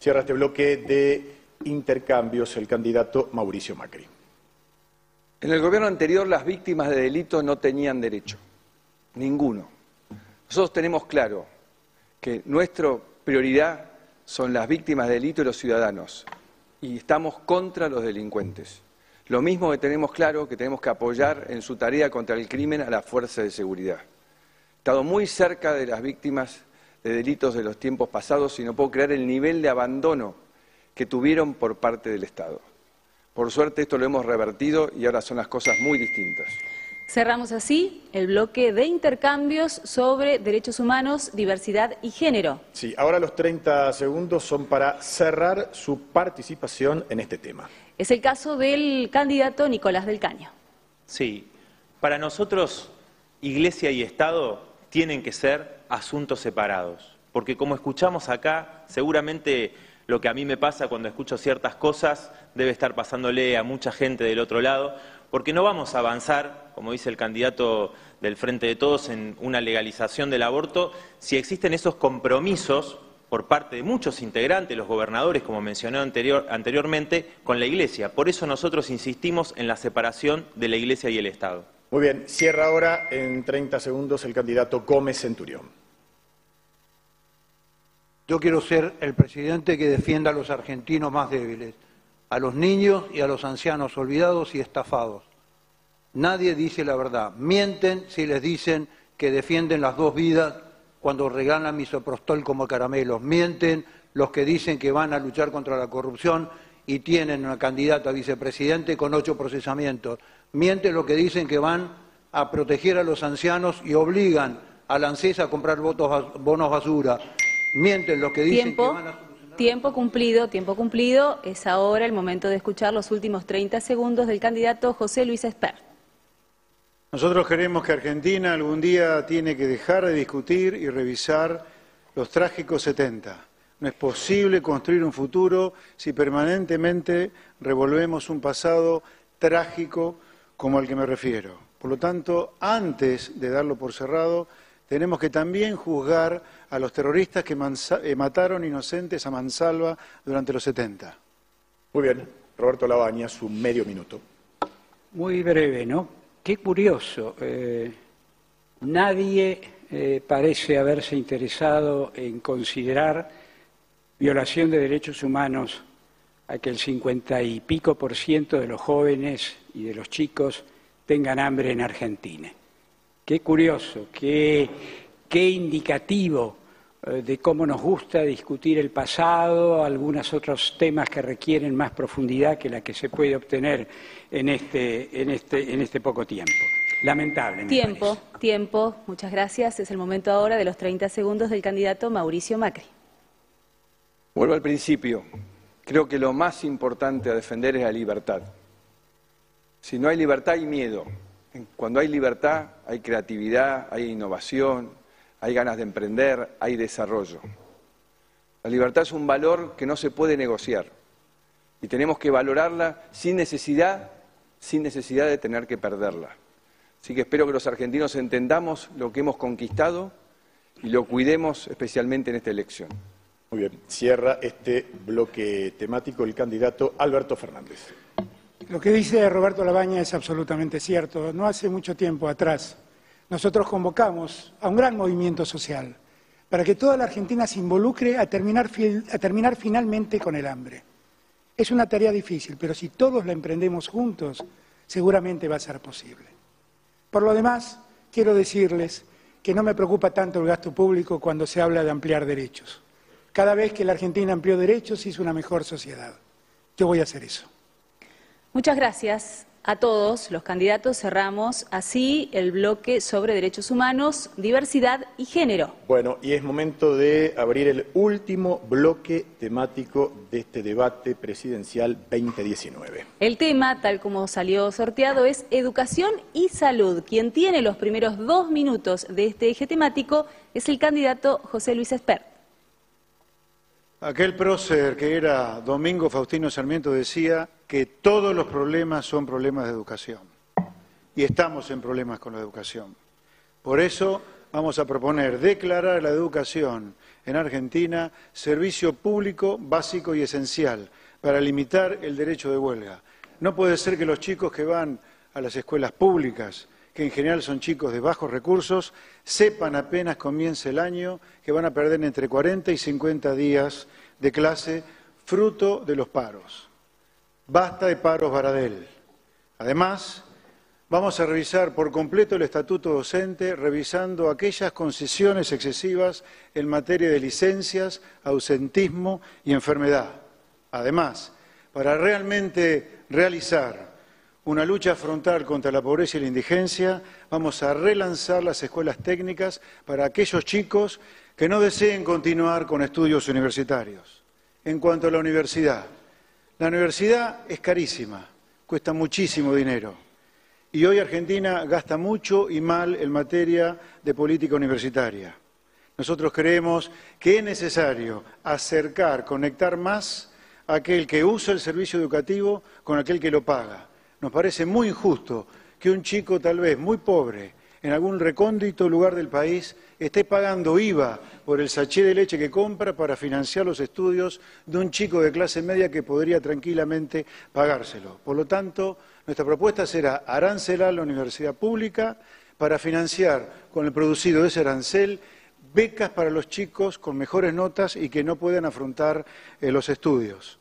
Cierra este bloque de intercambios el candidato Mauricio Macri. En el gobierno anterior las víctimas de delito no tenían derecho, ninguno. Nosotros tenemos claro que nuestra prioridad son las víctimas de delito y los ciudadanos. Y estamos contra los delincuentes. Lo mismo que tenemos claro que tenemos que apoyar en su tarea contra el crimen a la fuerza de seguridad. He estado muy cerca de las víctimas de delitos de los tiempos pasados y no puedo creer el nivel de abandono que tuvieron por parte del Estado. Por suerte esto lo hemos revertido y ahora son las cosas muy distintas. Cerramos así el bloque de intercambios sobre derechos humanos, diversidad y género. Sí, ahora los 30 segundos son para cerrar su participación en este tema. Es el caso del candidato Nicolás del Caño. Sí, para nosotros Iglesia y Estado tienen que ser asuntos separados, porque como escuchamos acá, seguramente lo que a mí me pasa cuando escucho ciertas cosas debe estar pasándole a mucha gente del otro lado porque no vamos a avanzar, como dice el candidato del Frente de Todos, en una legalización del aborto si existen esos compromisos por parte de muchos integrantes, los gobernadores, como mencioné anteriormente, con la Iglesia. Por eso nosotros insistimos en la separación de la Iglesia y el Estado. Muy bien, cierra ahora en 30 segundos el candidato Gómez Centurión. Yo quiero ser el presidente que defienda a los argentinos más débiles a los niños y a los ancianos olvidados y estafados. Nadie dice la verdad. Mienten si les dicen que defienden las dos vidas cuando regalan misoprostol como caramelos. Mienten los que dicen que van a luchar contra la corrupción y tienen una candidata a vicepresidente con ocho procesamientos. Mienten los que dicen que van a proteger a los ancianos y obligan a la ANSES a comprar bonos basura. Mienten los que dicen que van a Tiempo cumplido, tiempo cumplido. Es ahora el momento de escuchar los últimos 30 segundos del candidato José Luis Esper. Nosotros queremos que Argentina algún día tiene que dejar de discutir y revisar los trágicos 70. No es posible construir un futuro si permanentemente revolvemos un pasado trágico como al que me refiero. Por lo tanto, antes de darlo por cerrado, tenemos que también juzgar a los terroristas que eh, mataron inocentes a mansalva durante los 70. Muy bien, Roberto Labaña, su medio minuto. Muy breve, ¿no? Qué curioso. Eh, nadie eh, parece haberse interesado en considerar violación de derechos humanos a que el cincuenta y pico por ciento de los jóvenes y de los chicos tengan hambre en Argentina. Qué curioso, qué, qué indicativo eh, de cómo nos gusta discutir el pasado, algunos otros temas que requieren más profundidad que la que se puede obtener en este, en este, en este poco tiempo. Lamentable. tiempo, tiempo. Muchas gracias. Es el momento ahora de los 30 segundos del candidato Mauricio Macri. Vuelvo al principio. Creo que lo más importante a defender es la libertad. Si no hay libertad, hay miedo. Cuando hay libertad, hay creatividad, hay innovación, hay ganas de emprender, hay desarrollo. La libertad es un valor que no se puede negociar y tenemos que valorarla sin necesidad, sin necesidad de tener que perderla. Así que espero que los argentinos entendamos lo que hemos conquistado y lo cuidemos especialmente en esta elección. Muy bien, cierra este bloque temático el candidato Alberto Fernández. Lo que dice Roberto Labaña es absolutamente cierto. No hace mucho tiempo atrás nosotros convocamos a un gran movimiento social para que toda la Argentina se involucre a terminar, a terminar finalmente con el hambre. Es una tarea difícil, pero si todos la emprendemos juntos, seguramente va a ser posible. Por lo demás, quiero decirles que no me preocupa tanto el gasto público cuando se habla de ampliar derechos. Cada vez que la Argentina amplió derechos hizo una mejor sociedad. Yo voy a hacer eso. Muchas gracias a todos los candidatos. Cerramos así el bloque sobre derechos humanos, diversidad y género. Bueno, y es momento de abrir el último bloque temático de este debate presidencial 2019. El tema, tal como salió sorteado, es educación y salud. Quien tiene los primeros dos minutos de este eje temático es el candidato José Luis Espert. Aquel prócer que era Domingo Faustino Sarmiento decía que todos los problemas son problemas de educación. Y estamos en problemas con la educación. Por eso vamos a proponer declarar la educación en Argentina servicio público básico y esencial para limitar el derecho de huelga. No puede ser que los chicos que van a las escuelas públicas, que en general son chicos de bajos recursos, sepan apenas comience el año que van a perder entre 40 y 50 días de clase fruto de los paros. Basta de paros Baradel. Además, vamos a revisar por completo el estatuto docente, revisando aquellas concesiones excesivas en materia de licencias, ausentismo y enfermedad. Además, para realmente realizar una lucha frontal contra la pobreza y la indigencia, vamos a relanzar las escuelas técnicas para aquellos chicos que no deseen continuar con estudios universitarios. En cuanto a la universidad, la universidad es carísima, cuesta muchísimo dinero. Y hoy Argentina gasta mucho y mal en materia de política universitaria. Nosotros creemos que es necesario acercar, conectar más a aquel que usa el servicio educativo con aquel que lo paga. Nos parece muy injusto que un chico tal vez muy pobre en algún recóndito lugar del país esté pagando IVA por el sachet de leche que compra para financiar los estudios de un chico de clase media que podría tranquilamente pagárselo. Por lo tanto, nuestra propuesta será arancelar la universidad pública para financiar con el producido de ese arancel becas para los chicos con mejores notas y que no puedan afrontar eh, los estudios.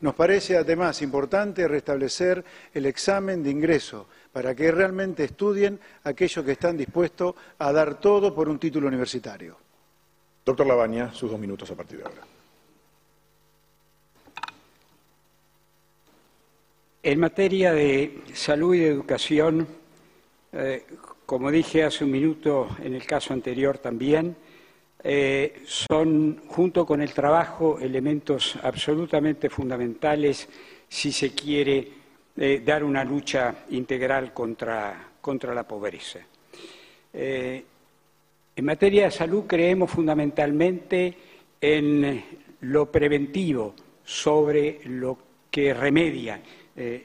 Nos parece además importante restablecer el examen de ingreso para que realmente estudien aquellos que están dispuestos a dar todo por un título universitario. Doctor Labaña, sus dos minutos a partir de ahora. En materia de salud y de educación, eh, como dije hace un minuto en el caso anterior también, eh, son, junto con el trabajo, elementos absolutamente fundamentales si se quiere eh, dar una lucha integral contra, contra la pobreza. Eh, en materia de salud creemos fundamentalmente en lo preventivo sobre lo que remedia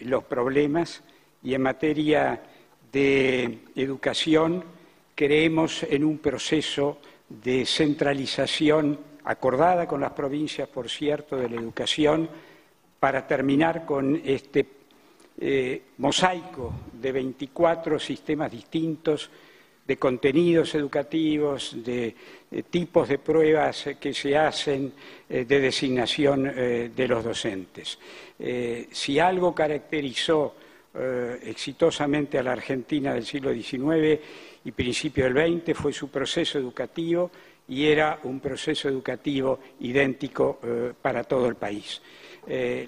los problemas y en materia de educación creemos en un proceso de centralización acordada con las provincias, por cierto, de la educación, para terminar con este eh, mosaico de 24 sistemas distintos de contenidos educativos, de, tipos de pruebas que se hacen de designación de los docentes. si algo caracterizó exitosamente a la Argentina del siglo XIX y principio del XX fue su proceso educativo y era un proceso educativo idéntico para todo el país.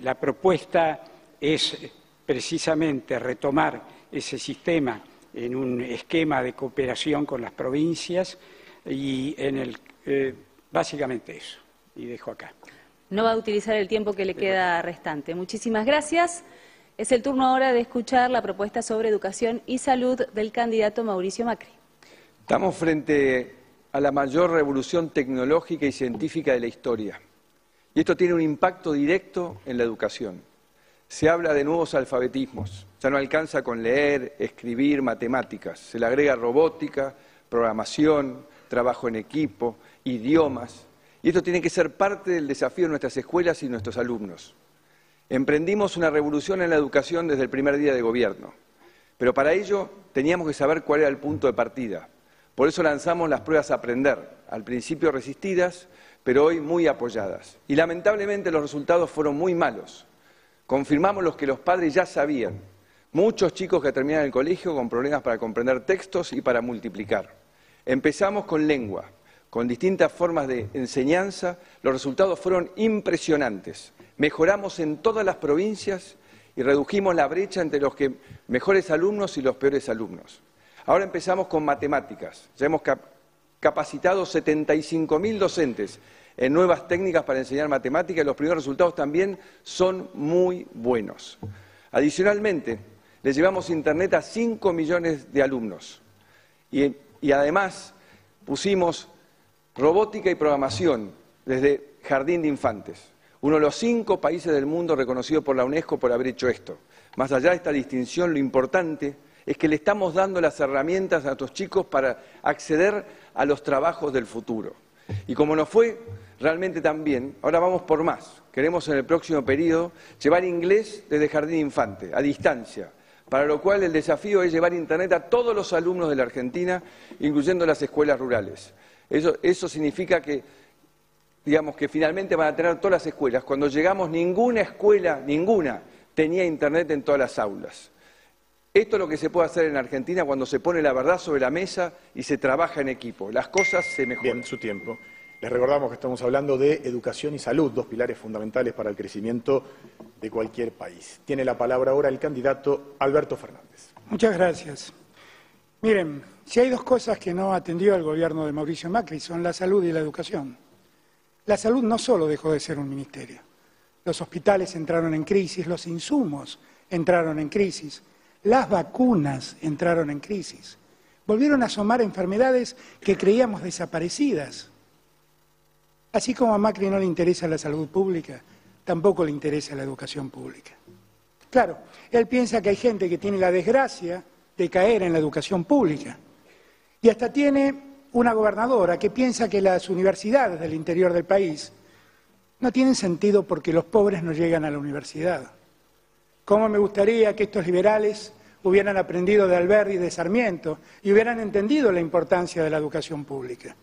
la propuesta es precisamente retomar ese sistema en un esquema de cooperación con las provincias y en el eh, básicamente eso. Y dejo acá. No va a utilizar el tiempo que le queda restante. Muchísimas gracias. Es el turno ahora de escuchar la propuesta sobre educación y salud del candidato Mauricio Macri. Estamos frente a la mayor revolución tecnológica y científica de la historia. Y esto tiene un impacto directo en la educación. Se habla de nuevos alfabetismos. Ya no alcanza con leer, escribir, matemáticas. Se le agrega robótica, programación, trabajo en equipo, idiomas. Y esto tiene que ser parte del desafío de nuestras escuelas y nuestros alumnos. Emprendimos una revolución en la educación desde el primer día de gobierno. Pero para ello teníamos que saber cuál era el punto de partida. Por eso lanzamos las pruebas a aprender, al principio resistidas, pero hoy muy apoyadas. Y lamentablemente los resultados fueron muy malos. Confirmamos lo que los padres ya sabían. Muchos chicos que terminan el colegio con problemas para comprender textos y para multiplicar. Empezamos con lengua, con distintas formas de enseñanza. Los resultados fueron impresionantes. Mejoramos en todas las provincias y redujimos la brecha entre los mejores alumnos y los peores alumnos. Ahora empezamos con matemáticas. Ya hemos capacitado 75.000 docentes en nuevas técnicas para enseñar matemáticas y los primeros resultados también son muy buenos. Adicionalmente, le llevamos Internet a 5 millones de alumnos y, y además pusimos robótica y programación desde jardín de infantes. Uno de los cinco países del mundo reconocido por la UNESCO por haber hecho esto. Más allá de esta distinción, lo importante es que le estamos dando las herramientas a nuestros chicos para acceder a los trabajos del futuro. Y como nos fue realmente también, ahora vamos por más. Queremos en el próximo periodo llevar inglés desde jardín infante, a distancia, para lo cual el desafío es llevar Internet a todos los alumnos de la Argentina, incluyendo las escuelas rurales. Eso, eso significa que, digamos, que finalmente van a tener todas las escuelas. Cuando llegamos, ninguna escuela, ninguna, tenía Internet en todas las aulas. Esto es lo que se puede hacer en Argentina cuando se pone la verdad sobre la mesa y se trabaja en equipo. Las cosas se mejoran. Bien, su tiempo. Les recordamos que estamos hablando de educación y salud, dos pilares fundamentales para el crecimiento de cualquier país. Tiene la palabra ahora el candidato Alberto Fernández. Muchas gracias. Miren, si hay dos cosas que no atendió el gobierno de Mauricio Macri son la salud y la educación. La salud no solo dejó de ser un ministerio. Los hospitales entraron en crisis, los insumos entraron en crisis, las vacunas entraron en crisis. Volvieron a asomar enfermedades que creíamos desaparecidas Así como a Macri no le interesa la salud pública, tampoco le interesa la educación pública. Claro, él piensa que hay gente que tiene la desgracia de caer en la educación pública. Y hasta tiene una gobernadora que piensa que las universidades del interior del país no tienen sentido porque los pobres no llegan a la universidad. ¿Cómo me gustaría que estos liberales hubieran aprendido de Alberti y de Sarmiento y hubieran entendido la importancia de la educación pública?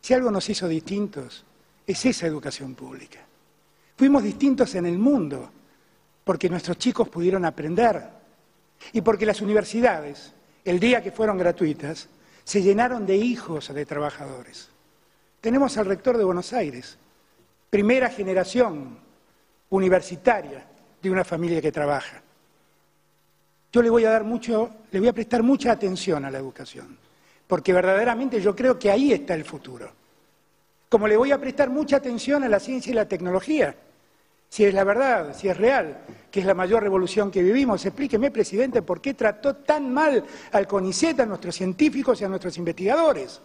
Si algo nos hizo distintos, es esa educación pública. Fuimos distintos en el mundo porque nuestros chicos pudieron aprender y porque las universidades, el día que fueron gratuitas, se llenaron de hijos de trabajadores. Tenemos al rector de Buenos Aires, primera generación universitaria de una familia que trabaja. Yo le voy a dar mucho, le voy a prestar mucha atención a la educación, porque verdaderamente yo creo que ahí está el futuro como le voy a prestar mucha atención a la ciencia y la tecnología. Si es la verdad, si es real, que es la mayor revolución que vivimos, explíqueme, presidente, por qué trató tan mal al CONICET, a nuestros científicos y a nuestros investigadores.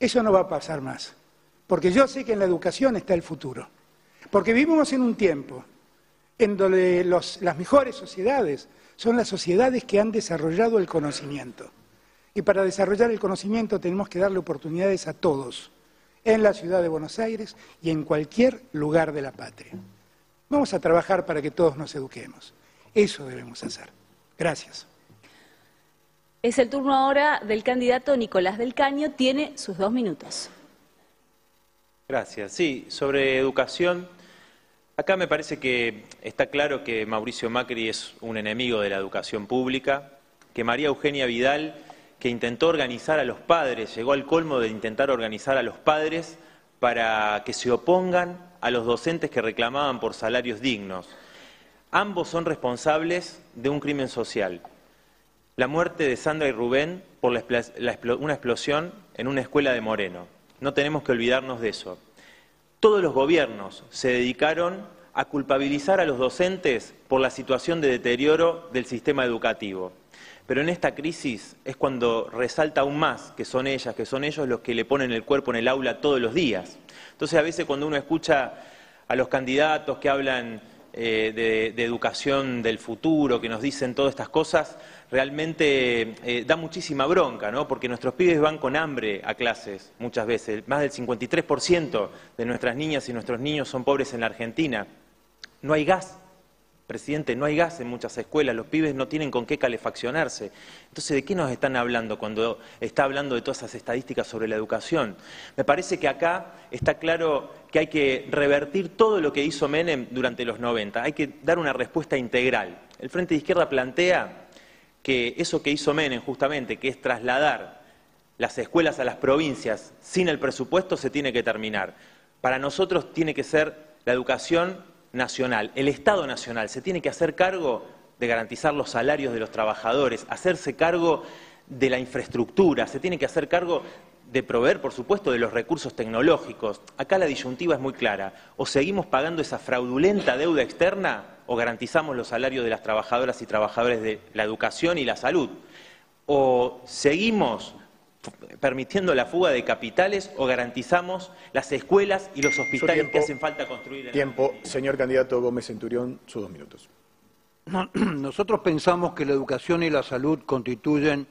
Eso no va a pasar más, porque yo sé que en la educación está el futuro. Porque vivimos en un tiempo en donde las mejores sociedades son las sociedades que han desarrollado el conocimiento. Y para desarrollar el conocimiento tenemos que darle oportunidades a todos en la ciudad de Buenos Aires y en cualquier lugar de la patria. Vamos a trabajar para que todos nos eduquemos. Eso debemos hacer. Gracias. Es el turno ahora del candidato Nicolás del Caño, tiene sus dos minutos. Gracias. Sí, sobre educación, acá me parece que está claro que Mauricio Macri es un enemigo de la educación pública, que María Eugenia Vidal, que intentó organizar a los padres, llegó al colmo de intentar organizar a los padres para que se opongan a los docentes que reclamaban por salarios dignos. Ambos son responsables de un crimen social la muerte de Sandra y Rubén por una explosión en una escuela de Moreno. No tenemos que olvidarnos de eso. Todos los gobiernos se dedicaron a culpabilizar a los docentes por la situación de deterioro del sistema educativo. Pero en esta crisis es cuando resalta aún más que son ellas, que son ellos los que le ponen el cuerpo en el aula todos los días. Entonces a veces cuando uno escucha a los candidatos que hablan eh, de, educación del futuro, que nos dicen todas estas cosas, realmente eh, da muchísima bronca, ¿no? Porque nuestros pibes van con hambre a clases muchas veces. Más del 53% de nuestras niñas y nuestros niños son pobres en la Argentina. No hay gas Presidente, no hay gas en muchas escuelas, los pibes no tienen con qué calefaccionarse. Entonces, ¿de qué nos están hablando cuando está hablando de todas esas estadísticas sobre la educación? Me parece que acá está claro que hay que revertir todo lo que hizo Menem durante los 90, hay que dar una respuesta integral. El Frente de Izquierda plantea que eso que hizo Menem justamente, que es trasladar las escuelas a las provincias sin el presupuesto, se tiene que terminar. Para nosotros tiene que ser la educación nacional, el Estado nacional, se tiene que hacer cargo de garantizar los salarios de los trabajadores, hacerse cargo de la infraestructura, se tiene que hacer cargo de proveer, por supuesto, de los recursos tecnológicos. Acá la disyuntiva es muy clara. O seguimos pagando esa fraudulenta deuda externa o garantizamos los salarios de las trabajadoras y trabajadores de la educación y la salud. O seguimos permitiendo la fuga de capitales o garantizamos las escuelas y los hospitales que hacen falta construir. En tiempo, señor candidato Gómez Centurión, sus dos minutos. Nosotros pensamos que la educación y la salud constituyen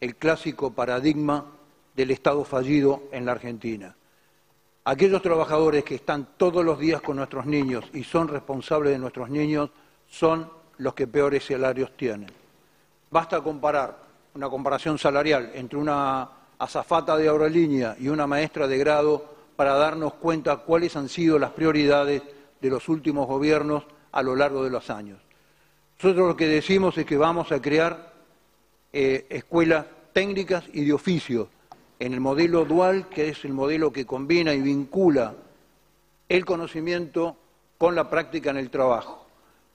el clásico paradigma del Estado fallido en la Argentina. Aquellos trabajadores que están todos los días con nuestros niños y son responsables de nuestros niños son los que peores salarios tienen. Basta comparar una comparación salarial entre una azafata de aerolínea y una maestra de grado para darnos cuenta cuáles han sido las prioridades de los últimos gobiernos a lo largo de los años. Nosotros lo que decimos es que vamos a crear eh, escuelas técnicas y de oficio en el modelo dual, que es el modelo que combina y vincula el conocimiento con la práctica en el trabajo.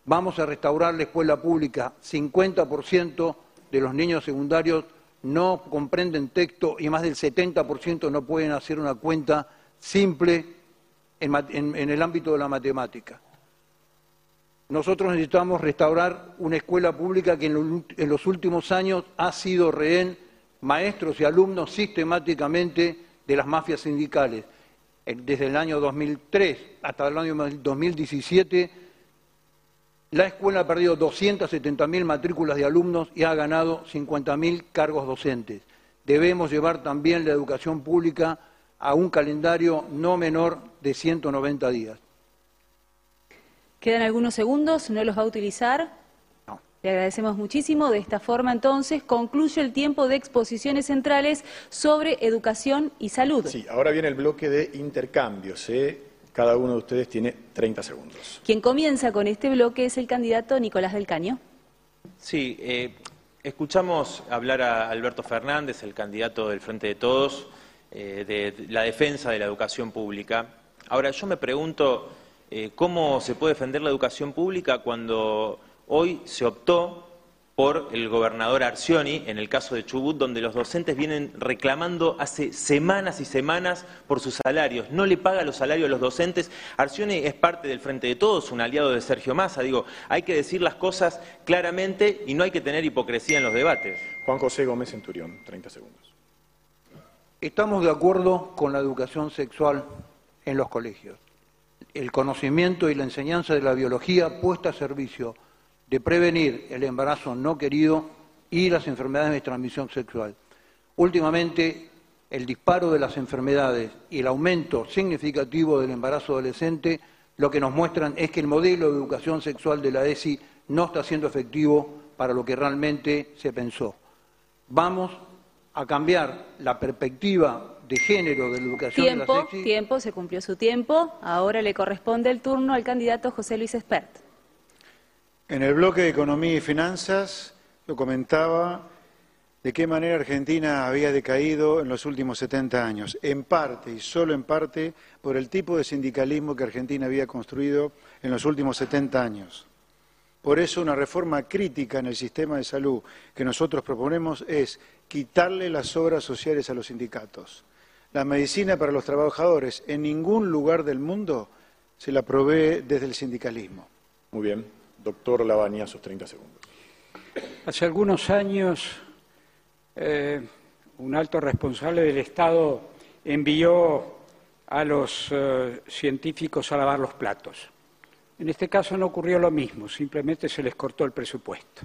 Vamos a restaurar la escuela pública 50% de los niños secundarios no comprenden texto y más del 70% no pueden hacer una cuenta simple en, el ámbito de la matemática. Nosotros necesitamos restaurar una escuela pública que en, en los últimos años ha sido rehén maestros y alumnos sistemáticamente de las mafias sindicales. Desde el año 2003 hasta el año 2017 la escuela ha perdido 270.000 matrículas de alumnos y ha ganado 50.000 cargos docentes. Debemos llevar también la educación pública a un calendario no menor de 190 días. Quedan algunos segundos, ¿no los va a utilizar? No. Le agradecemos muchísimo. De esta forma, entonces, concluye el tiempo de exposiciones centrales sobre educación y salud. Sí, ahora viene el bloque de intercambios. ¿eh? Cada uno de ustedes tiene 30 segundos. Quien comienza con este bloque es el candidato Nicolás del Caño. Sí, eh, escuchamos hablar a Alberto Fernández, el candidato del Frente de Todos, eh, de la defensa de la educación pública. Ahora, yo me pregunto eh, cómo se puede defender la educación pública cuando hoy se optó por el gobernador Arcioni, en el caso de Chubut, donde los docentes vienen reclamando hace semanas y semanas por sus salarios. No le paga los salarios a los docentes. Arcioni es parte del Frente de Todos, un aliado de Sergio Massa. Digo, hay que decir las cosas claramente y no hay que tener hipocresía en los debates. Juan José Gómez Centurión, 30 segundos. Estamos de acuerdo con la educación sexual en los colegios. El conocimiento y la enseñanza de la biología puesta a servicio de prevenir el embarazo no querido y las enfermedades de transmisión sexual. Últimamente, el disparo de las enfermedades y el aumento significativo del embarazo adolescente lo que nos muestran es que el modelo de educación sexual de la ESI no está siendo efectivo para lo que realmente se pensó. vamos a cambiar la perspectiva de género de la educación tiempo, de la. Tiempo, se cumplió su tiempo. Ahora le corresponde el turno al candidato José Luis Espert. En el bloque de Economía y Finanzas, yo comentaba de qué manera Argentina había decaído en los últimos 70 años, en parte y solo en parte por el tipo de sindicalismo que Argentina había construido en los últimos 70 años. Por eso una reforma crítica en el sistema de salud que nosotros proponemos es quitarle las obras sociales a los sindicatos. La medicina para los trabajadores en ningún lugar del mundo se la provee desde el sindicalismo. Muy bien. Doctor Lavagna, sus 30 segundos. Hace algunos años, eh, un alto responsable del Estado envió a los eh, científicos a lavar los platos. En este caso no ocurrió lo mismo, simplemente se les cortó el presupuesto.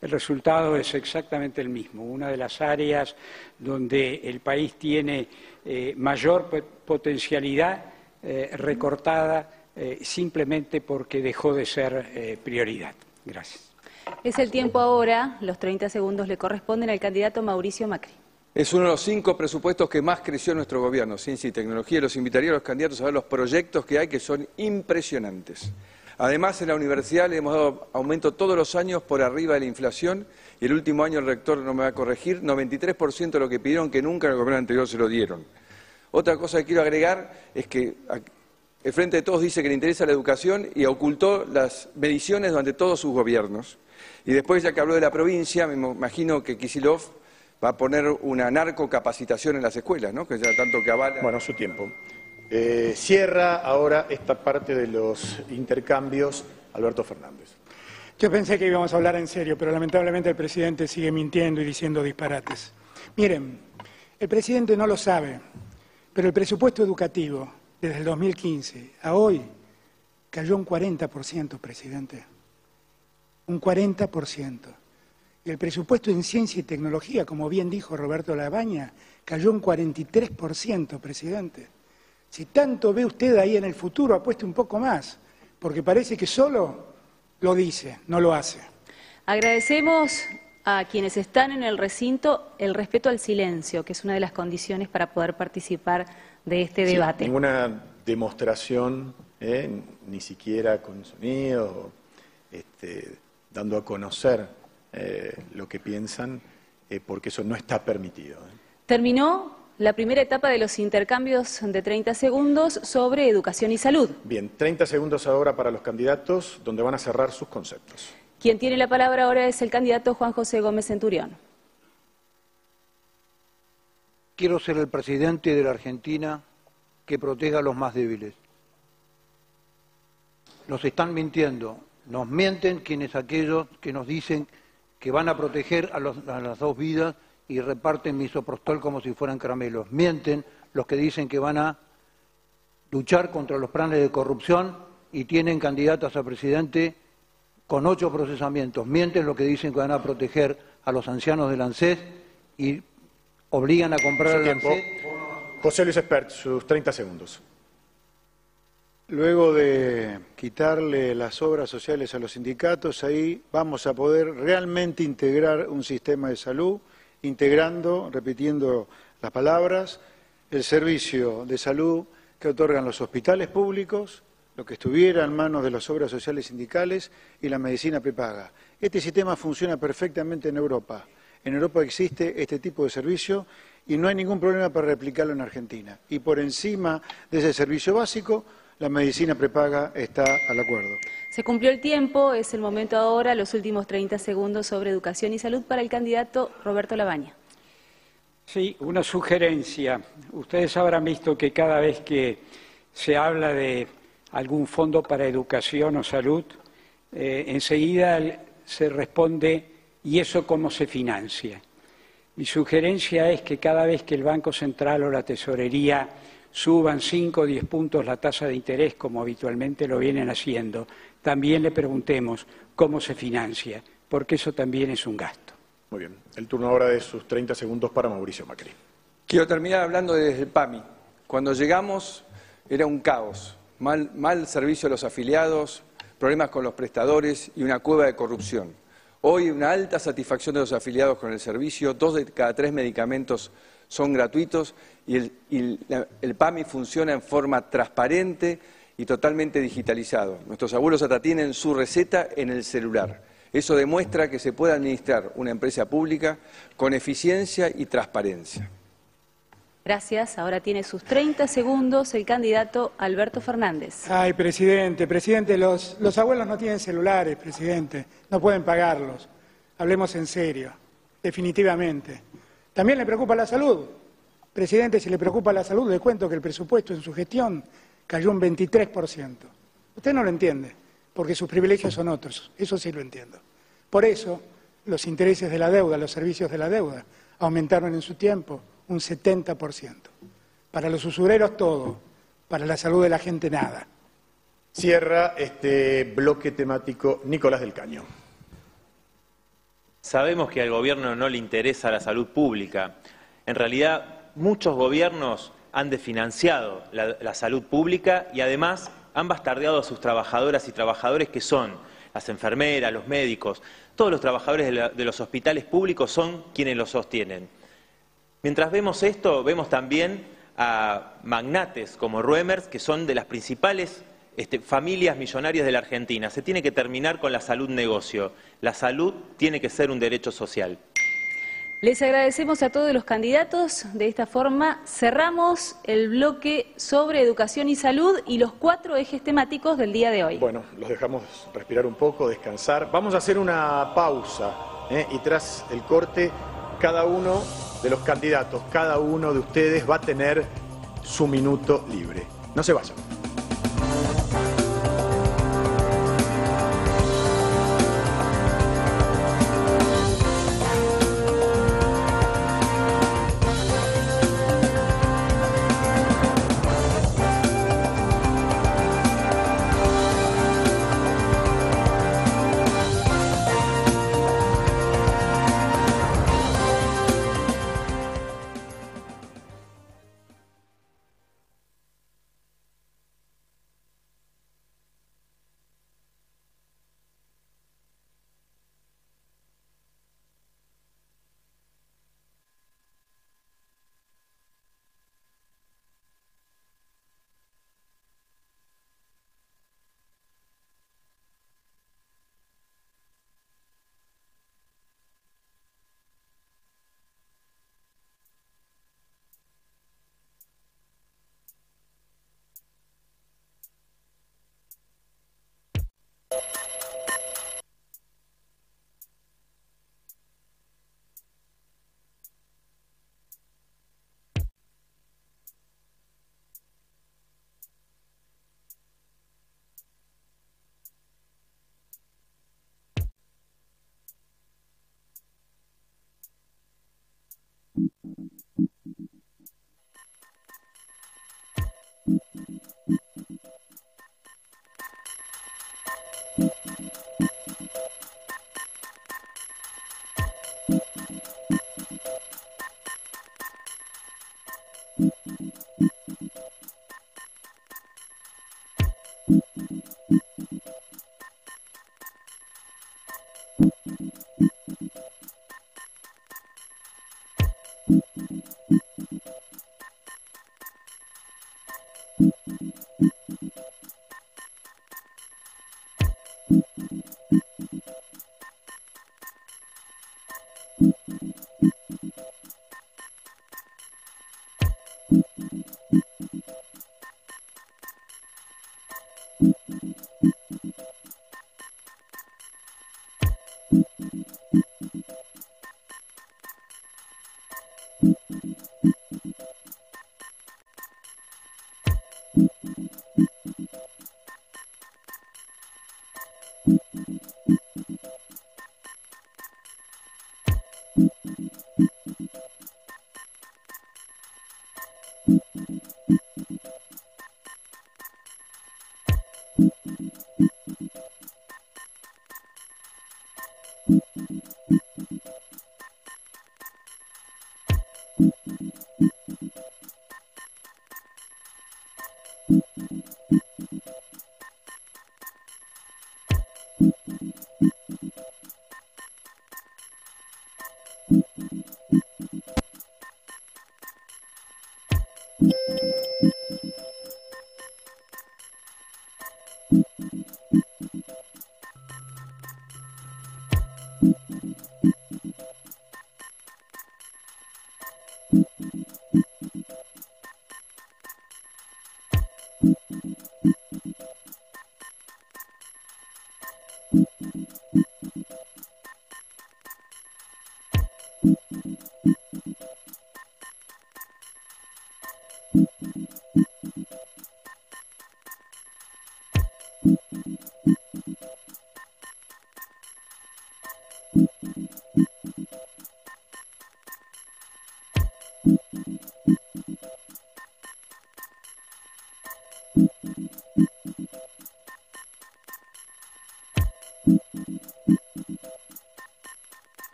El resultado es exactamente el mismo. Una de las áreas donde el país tiene eh, mayor potencialidad recortada eh, simplemente porque dejó de ser prioridad. Gracias. Es el tiempo ahora, los 30 segundos le corresponden al candidato Mauricio Macri. Es uno de los cinco presupuestos que más creció nuestro gobierno, ciencia y tecnología. Los invitaría a los candidatos a ver los proyectos que hay que son impresionantes. Además, en la universidad le hemos dado aumento todos los años por arriba de la inflación y el último año el rector no me va a corregir, 93% de lo que pidieron que nunca en el gobierno anterior se lo dieron. Otra cosa que quiero agregar es que el Frente de Todos dice que le interesa la educación y ocultó las mediciones durante todos sus gobiernos. Y después, ya que habló de la provincia, me imagino que Kisilov va a poner una narcocapacitación en las escuelas, ¿no? Que ya tanto que avala. Bueno, su tiempo. Eh, cierra ahora esta parte de los intercambios Alberto Fernández. Yo pensé que íbamos a hablar en serio, pero lamentablemente el presidente sigue mintiendo y diciendo disparates. Miren, el presidente no lo sabe, pero el presupuesto educativo desde el 2015 a hoy cayó un 40%, presidente. Un 40%. Y el presupuesto en ciencia y tecnología, como bien dijo Roberto Labaña, cayó un 43%, presidente. Si tanto ve usted ahí en el futuro, apueste un poco más, porque parece que solo lo dice, no lo hace. Agradecemos a quienes están en el recinto el respeto al silencio, que es una de las condiciones para poder participar de este debate. Ninguna demostración, ¿eh? ni siquiera con sonido, este, dando a conocer eh, lo que piensan, eh, porque eso no está permitido. Terminó la primera etapa de los intercambios de 30 segundos sobre educación y salud. Bien, 30 segundos ahora para los candidatos, donde van a cerrar sus conceptos. Quien tiene la palabra ahora es el candidato Juan José Gómez Centurión. Quiero ser el presidente de la Argentina que proteja a los más débiles. Nos están mintiendo, nos mienten quienes aquellos que nos dicen que van a proteger a, a las dos vidas y reparten misoprostol como si fueran caramelos. Mienten los que dicen que van a luchar contra los planes de corrupción y tienen candidatas a presidente con ocho procesamientos. Mienten los que dicen que van a proteger a los ancianos del ANSES y obligan a comprar el ANSES. José Luis Espert, sus 30 segundos. Luego de quitarle las obras sociales a los sindicatos, ahí vamos a poder realmente integrar un sistema de salud integrando, repitiendo las palabras, el servicio de salud que otorgan los hospitales públicos, lo que estuviera en manos de las obras sociales sindicales y la medicina prepaga. Este sistema funciona perfectamente en Europa. En Europa existe este tipo de servicio y no hay ningún problema para replicarlo en Argentina. Y por encima de ese servicio básico, la medicina prepaga está al acuerdo. Se cumplió el tiempo, es el momento ahora, los últimos 30 segundos sobre educación y salud para el candidato Roberto Labaña. Sí, una sugerencia. Ustedes habrán visto que cada vez que se habla de algún fondo para educación o salud, eh, enseguida se responde, ¿y eso cómo se financia? Mi sugerencia es que cada vez que el Banco Central o la Tesorería suban 5 o 10 puntos la tasa de interés, como habitualmente lo vienen haciendo, también le preguntemos cómo se financia, porque eso también es un gasto. Muy bien. El turno ahora de sus 30 segundos para Mauricio Macri. Quiero terminar hablando desde el PAMI. Cuando llegamos era un caos. Mal, mal servicio a los afiliados, problemas con los prestadores y una cueva de corrupción. Hoy una alta satisfacción de los afiliados con el servicio, dos de cada tres medicamentos son gratuitos y el, PAMI funciona en forma transparente y totalmente digitalizado. Nuestros abuelos hasta tienen su receta en el celular. Eso demuestra que se puede administrar una empresa pública con eficiencia y transparencia. Gracias. Ahora tiene sus 30 segundos el candidato Alberto Fernández. Ay, presidente, presidente, los, los abuelos no tienen celulares, presidente, no pueden pagarlos. Hablemos en serio, definitivamente. También le preocupa la salud. Presidente, si le preocupa la salud, le cuento que el presupuesto en su gestión cayó un 23%. Usted no lo entiende, porque sus privilegios son otros, eso sí lo entiendo. Por eso, los intereses de la deuda, los servicios de la deuda, aumentaron en su tiempo un 70%. Para los usureros todo, para la salud de la gente nada. Cierra este bloque temático Nicolás del Caño. Sabemos que al gobierno no le interesa la salud pública. En realidad, muchos gobiernos han desfinanciado la, salud pública y además han bastardeado a sus trabajadoras y trabajadores que son las enfermeras, los médicos, todos los trabajadores de los hospitales públicos son quienes los sostienen. Mientras vemos esto, vemos también a magnates como Ruemers, que son de las principales este, familias millonarias de la Argentina. Se tiene que terminar con la salud negocio. La salud tiene que ser un derecho social. Les agradecemos a todos los candidatos. De esta forma cerramos el bloque sobre educación y salud y los cuatro ejes temáticos del día de hoy. Bueno, los dejamos respirar un poco, descansar. Vamos a hacer una pausa ¿eh? y tras el corte cada uno de los candidatos, cada uno de ustedes va a tener su minuto libre. No se vayan.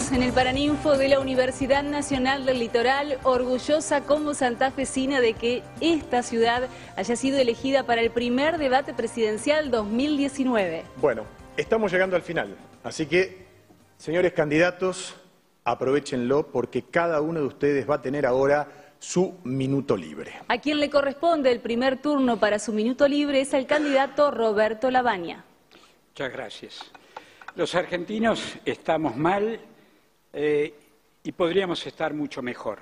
Seguimos en el Paraninfo de la Universidad Nacional del Litoral, orgullosa como santafesina de que esta ciudad haya sido elegida para el primer debate presidencial 2019. Bueno, estamos llegando al final, así que, señores candidatos, aprovechenlo porque cada uno de ustedes va a tener ahora su minuto libre. A quien le corresponde el primer turno para su minuto libre es el candidato Roberto Labaña. Muchas gracias. Los argentinos estamos mal eh, y podríamos estar mucho mejor.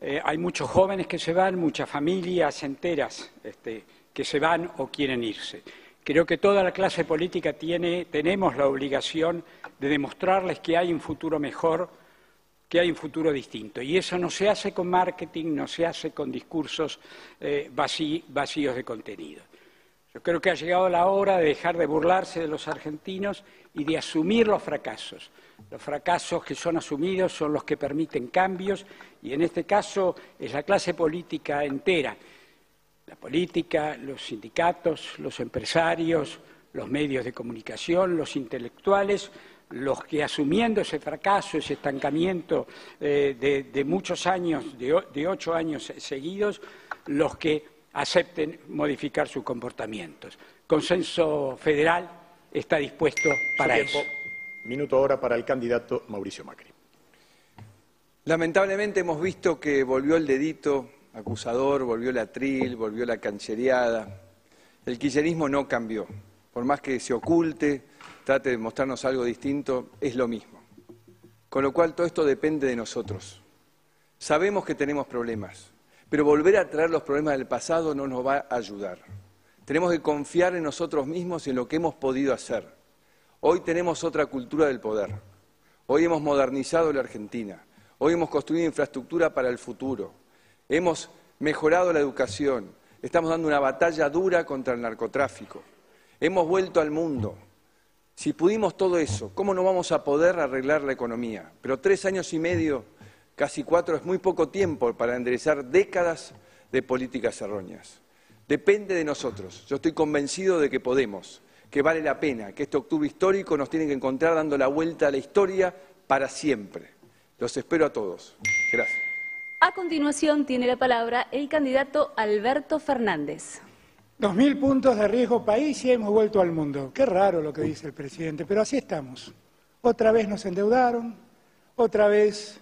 Eh, hay muchos jóvenes que se van, muchas familias enteras este, que se van o quieren irse. Creo que toda la clase política tiene, tenemos la obligación de demostrarles que hay un futuro mejor que hay un futuro distinto. Y eso no se hace con marketing, no se hace con discursos eh, vacíos de contenido. Yo creo que ha llegado la hora de dejar de burlarse de los argentinos y de asumir los fracasos. Los fracasos que son asumidos son los que permiten cambios y en este caso es la clase política entera. La política, los sindicatos, los empresarios, los medios de comunicación, los intelectuales, los que asumiendo ese fracaso, ese estancamiento eh, de, muchos años, de, ocho años seguidos, los que acepten modificar sus comportamientos. Consenso federal está dispuesto para eso. Minuto ahora para el candidato Mauricio Macri. Lamentablemente hemos visto que volvió el dedito acusador, volvió la tril, volvió la canchereada. El kirchnerismo no cambió. Por más que se oculte, trate de mostrarnos algo distinto, es lo mismo. Con lo cual todo esto depende de nosotros. Sabemos que tenemos problemas, pero volver a traer los problemas del pasado no nos va a ayudar. Tenemos que confiar en nosotros mismos y en lo que hemos podido hacer. Hoy tenemos otra cultura del poder. Hoy hemos modernizado la Argentina. Hoy hemos construido infraestructura para el futuro. Hemos mejorado la educación. Estamos dando una batalla dura contra el narcotráfico. Hemos vuelto al mundo. Si pudimos todo eso, ¿cómo no vamos a poder arreglar la economía? Pero tres años y medio, casi cuatro, es muy poco tiempo para enderezar décadas de políticas erróneas. Depende de nosotros. Yo estoy convencido de que podemos, que vale la pena, que este octubre histórico nos tiene que encontrar dando la vuelta a la historia para siempre. Los espero a todos. Gracias. A continuación tiene la palabra el candidato Alberto Fernández. Dos mil puntos de riesgo país y hemos vuelto al mundo. Qué raro lo que dice el presidente, pero así estamos. Otra vez nos endeudaron, otra vez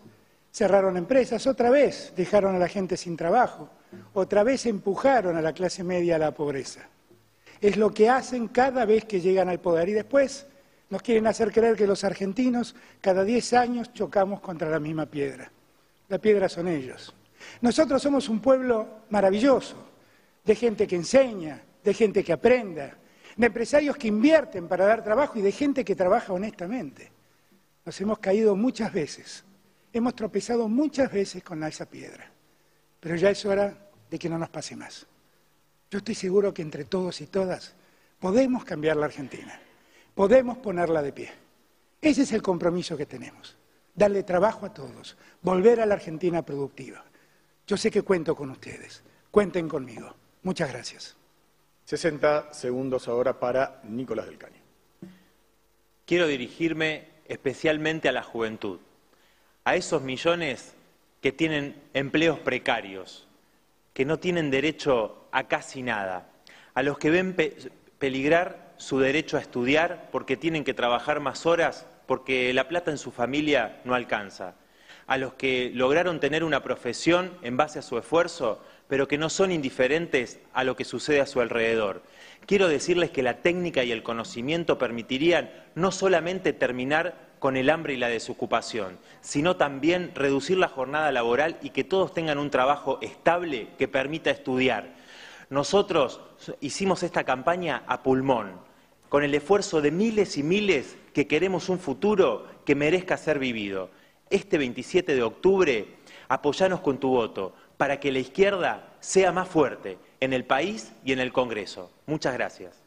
cerraron empresas, otra vez dejaron a la gente sin trabajo, otra vez empujaron a la clase media a la pobreza. Es lo que hacen cada vez que llegan al poder y después nos quieren hacer creer que los argentinos cada diez años chocamos contra la misma piedra. La piedra son ellos. Nosotros somos un pueblo maravilloso, de gente que enseña, de gente que aprenda, de empresarios que invierten para dar trabajo y de gente que trabaja honestamente. Nos hemos caído muchas veces, hemos tropezado muchas veces con esa piedra, pero ya es hora de que no nos pase más. Yo estoy seguro que entre todos y todas podemos cambiar la Argentina, podemos ponerla de pie. Ese es el compromiso que tenemos, darle trabajo a todos, volver a la Argentina productiva. Yo sé que cuento con ustedes, cuenten conmigo. Muchas gracias. 60 segundos ahora para Nicolás del Caño. Quiero dirigirme especialmente a la juventud, a esos millones que tienen empleos precarios, que no tienen derecho a casi nada, a los que ven peligrar su derecho a estudiar porque tienen que trabajar más horas porque la plata en su familia no alcanza, a los que lograron tener una profesión en base a su esfuerzo pero que no son indiferentes a lo que sucede a su alrededor. Quiero decirles que la técnica y el conocimiento permitirían no solamente terminar con el hambre y la desocupación, sino también reducir la jornada laboral y que todos tengan un trabajo estable que permita estudiar. Nosotros hicimos esta campaña a pulmón, con el esfuerzo de miles y miles que queremos un futuro que merezca ser vivido. Este 27 de octubre, apoyanos con tu voto para que la izquierda sea más fuerte en el país y en el Congreso. Muchas gracias.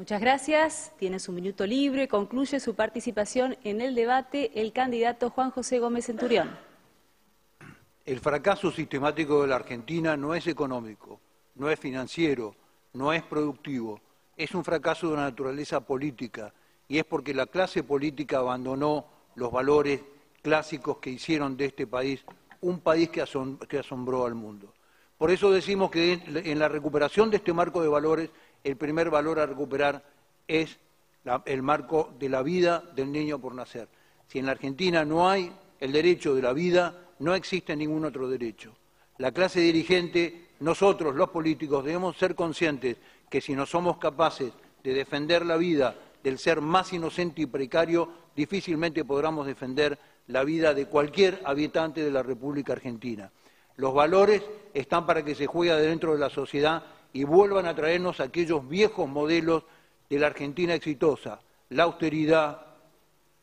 Muchas gracias. Tiene su minuto libre. Concluye su participación en el debate el candidato Juan José Gómez Centurión. El fracaso sistemático de la Argentina no es económico, no es financiero, no es productivo. Es un fracaso de naturaleza política y es porque la clase política abandonó los valores clásicos que hicieron de este país un país que, asombró al mundo. Por eso decimos que en la recuperación de este marco de valores, el primer valor a recuperar es el marco de la vida del niño por nacer. Si en la Argentina no hay el derecho de la vida, no existe ningún otro derecho. La clase dirigente, nosotros los políticos, debemos ser conscientes que si no somos capaces de defender la vida del ser más inocente y precario, difícilmente podremos defender la vida de cualquier habitante de la República Argentina. Los valores están para que se juegue dentro de la sociedad y vuelvan a traernos aquellos viejos modelos de la Argentina exitosa, la austeridad,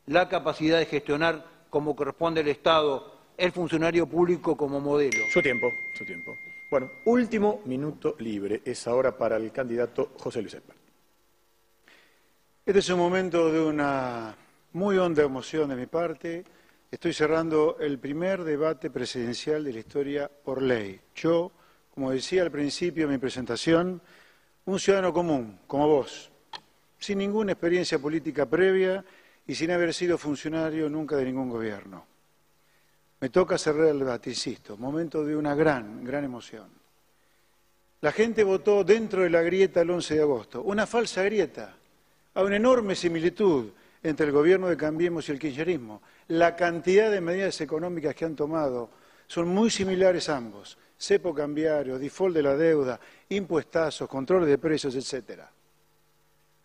la capacidad de gestionar como corresponde al Estado, el funcionario público como modelo. Su tiempo, su tiempo. Bueno, último minuto libre es ahora para el candidato José Luis Espert. Este es un momento de una muy honda emoción de mi parte. Estoy cerrando el primer debate presidencial de la historia por ley. Yo, como decía al principio de mi presentación, un ciudadano común, como vos, sin ninguna experiencia política previa y sin haber sido funcionario nunca de ningún gobierno. Me toca cerrar el debate, insisto, momento de una gran, gran emoción. La gente votó dentro de la grieta el 11 de agosto, una falsa grieta. Hay una enorme similitud entre el gobierno de Cambiemos y el kirchnerismo. La cantidad de medidas económicas que han tomado son muy similares ambos. Cepo cambiario, default de la deuda, impuestazos, control de precios, etcétera.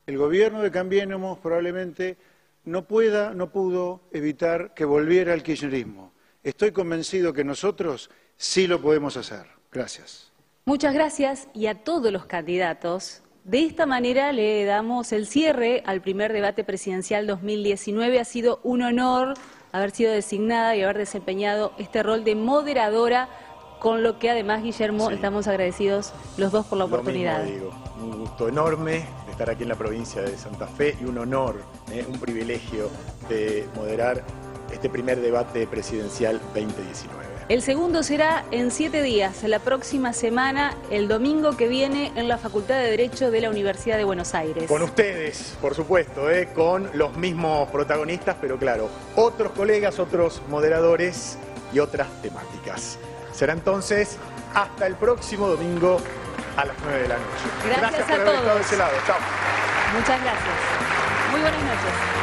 El gobierno de Cambiemos probablemente no pueda, no pudo evitar que volviera al kirchnerismo. Estoy convencido que nosotros sí lo podemos hacer. Gracias. Muchas gracias y a todos los candidatos. De esta manera le damos el cierre al primer debate presidencial 2019. Ha sido un honor haber sido designada y haber desempeñado este rol de moderadora, con lo que además, Guillermo, estamos agradecidos los dos por la oportunidad. Un gusto enorme de estar aquí en la provincia de Santa Fe y un honor, eh, un privilegio de moderar este primer debate presidencial 2019. El segundo será en siete días, la próxima semana, el domingo que viene, en la Facultad de Derecho de la Universidad de Buenos Aires. Con ustedes, por supuesto, ¿eh? con los mismos protagonistas, pero claro, otros colegas, otros moderadores y otras temáticas. Será entonces hasta el próximo domingo a las 9 de la noche. Gracias, por a haber todos. estado de ese lado. Chao. Muchas gracias. Muy buenas noches.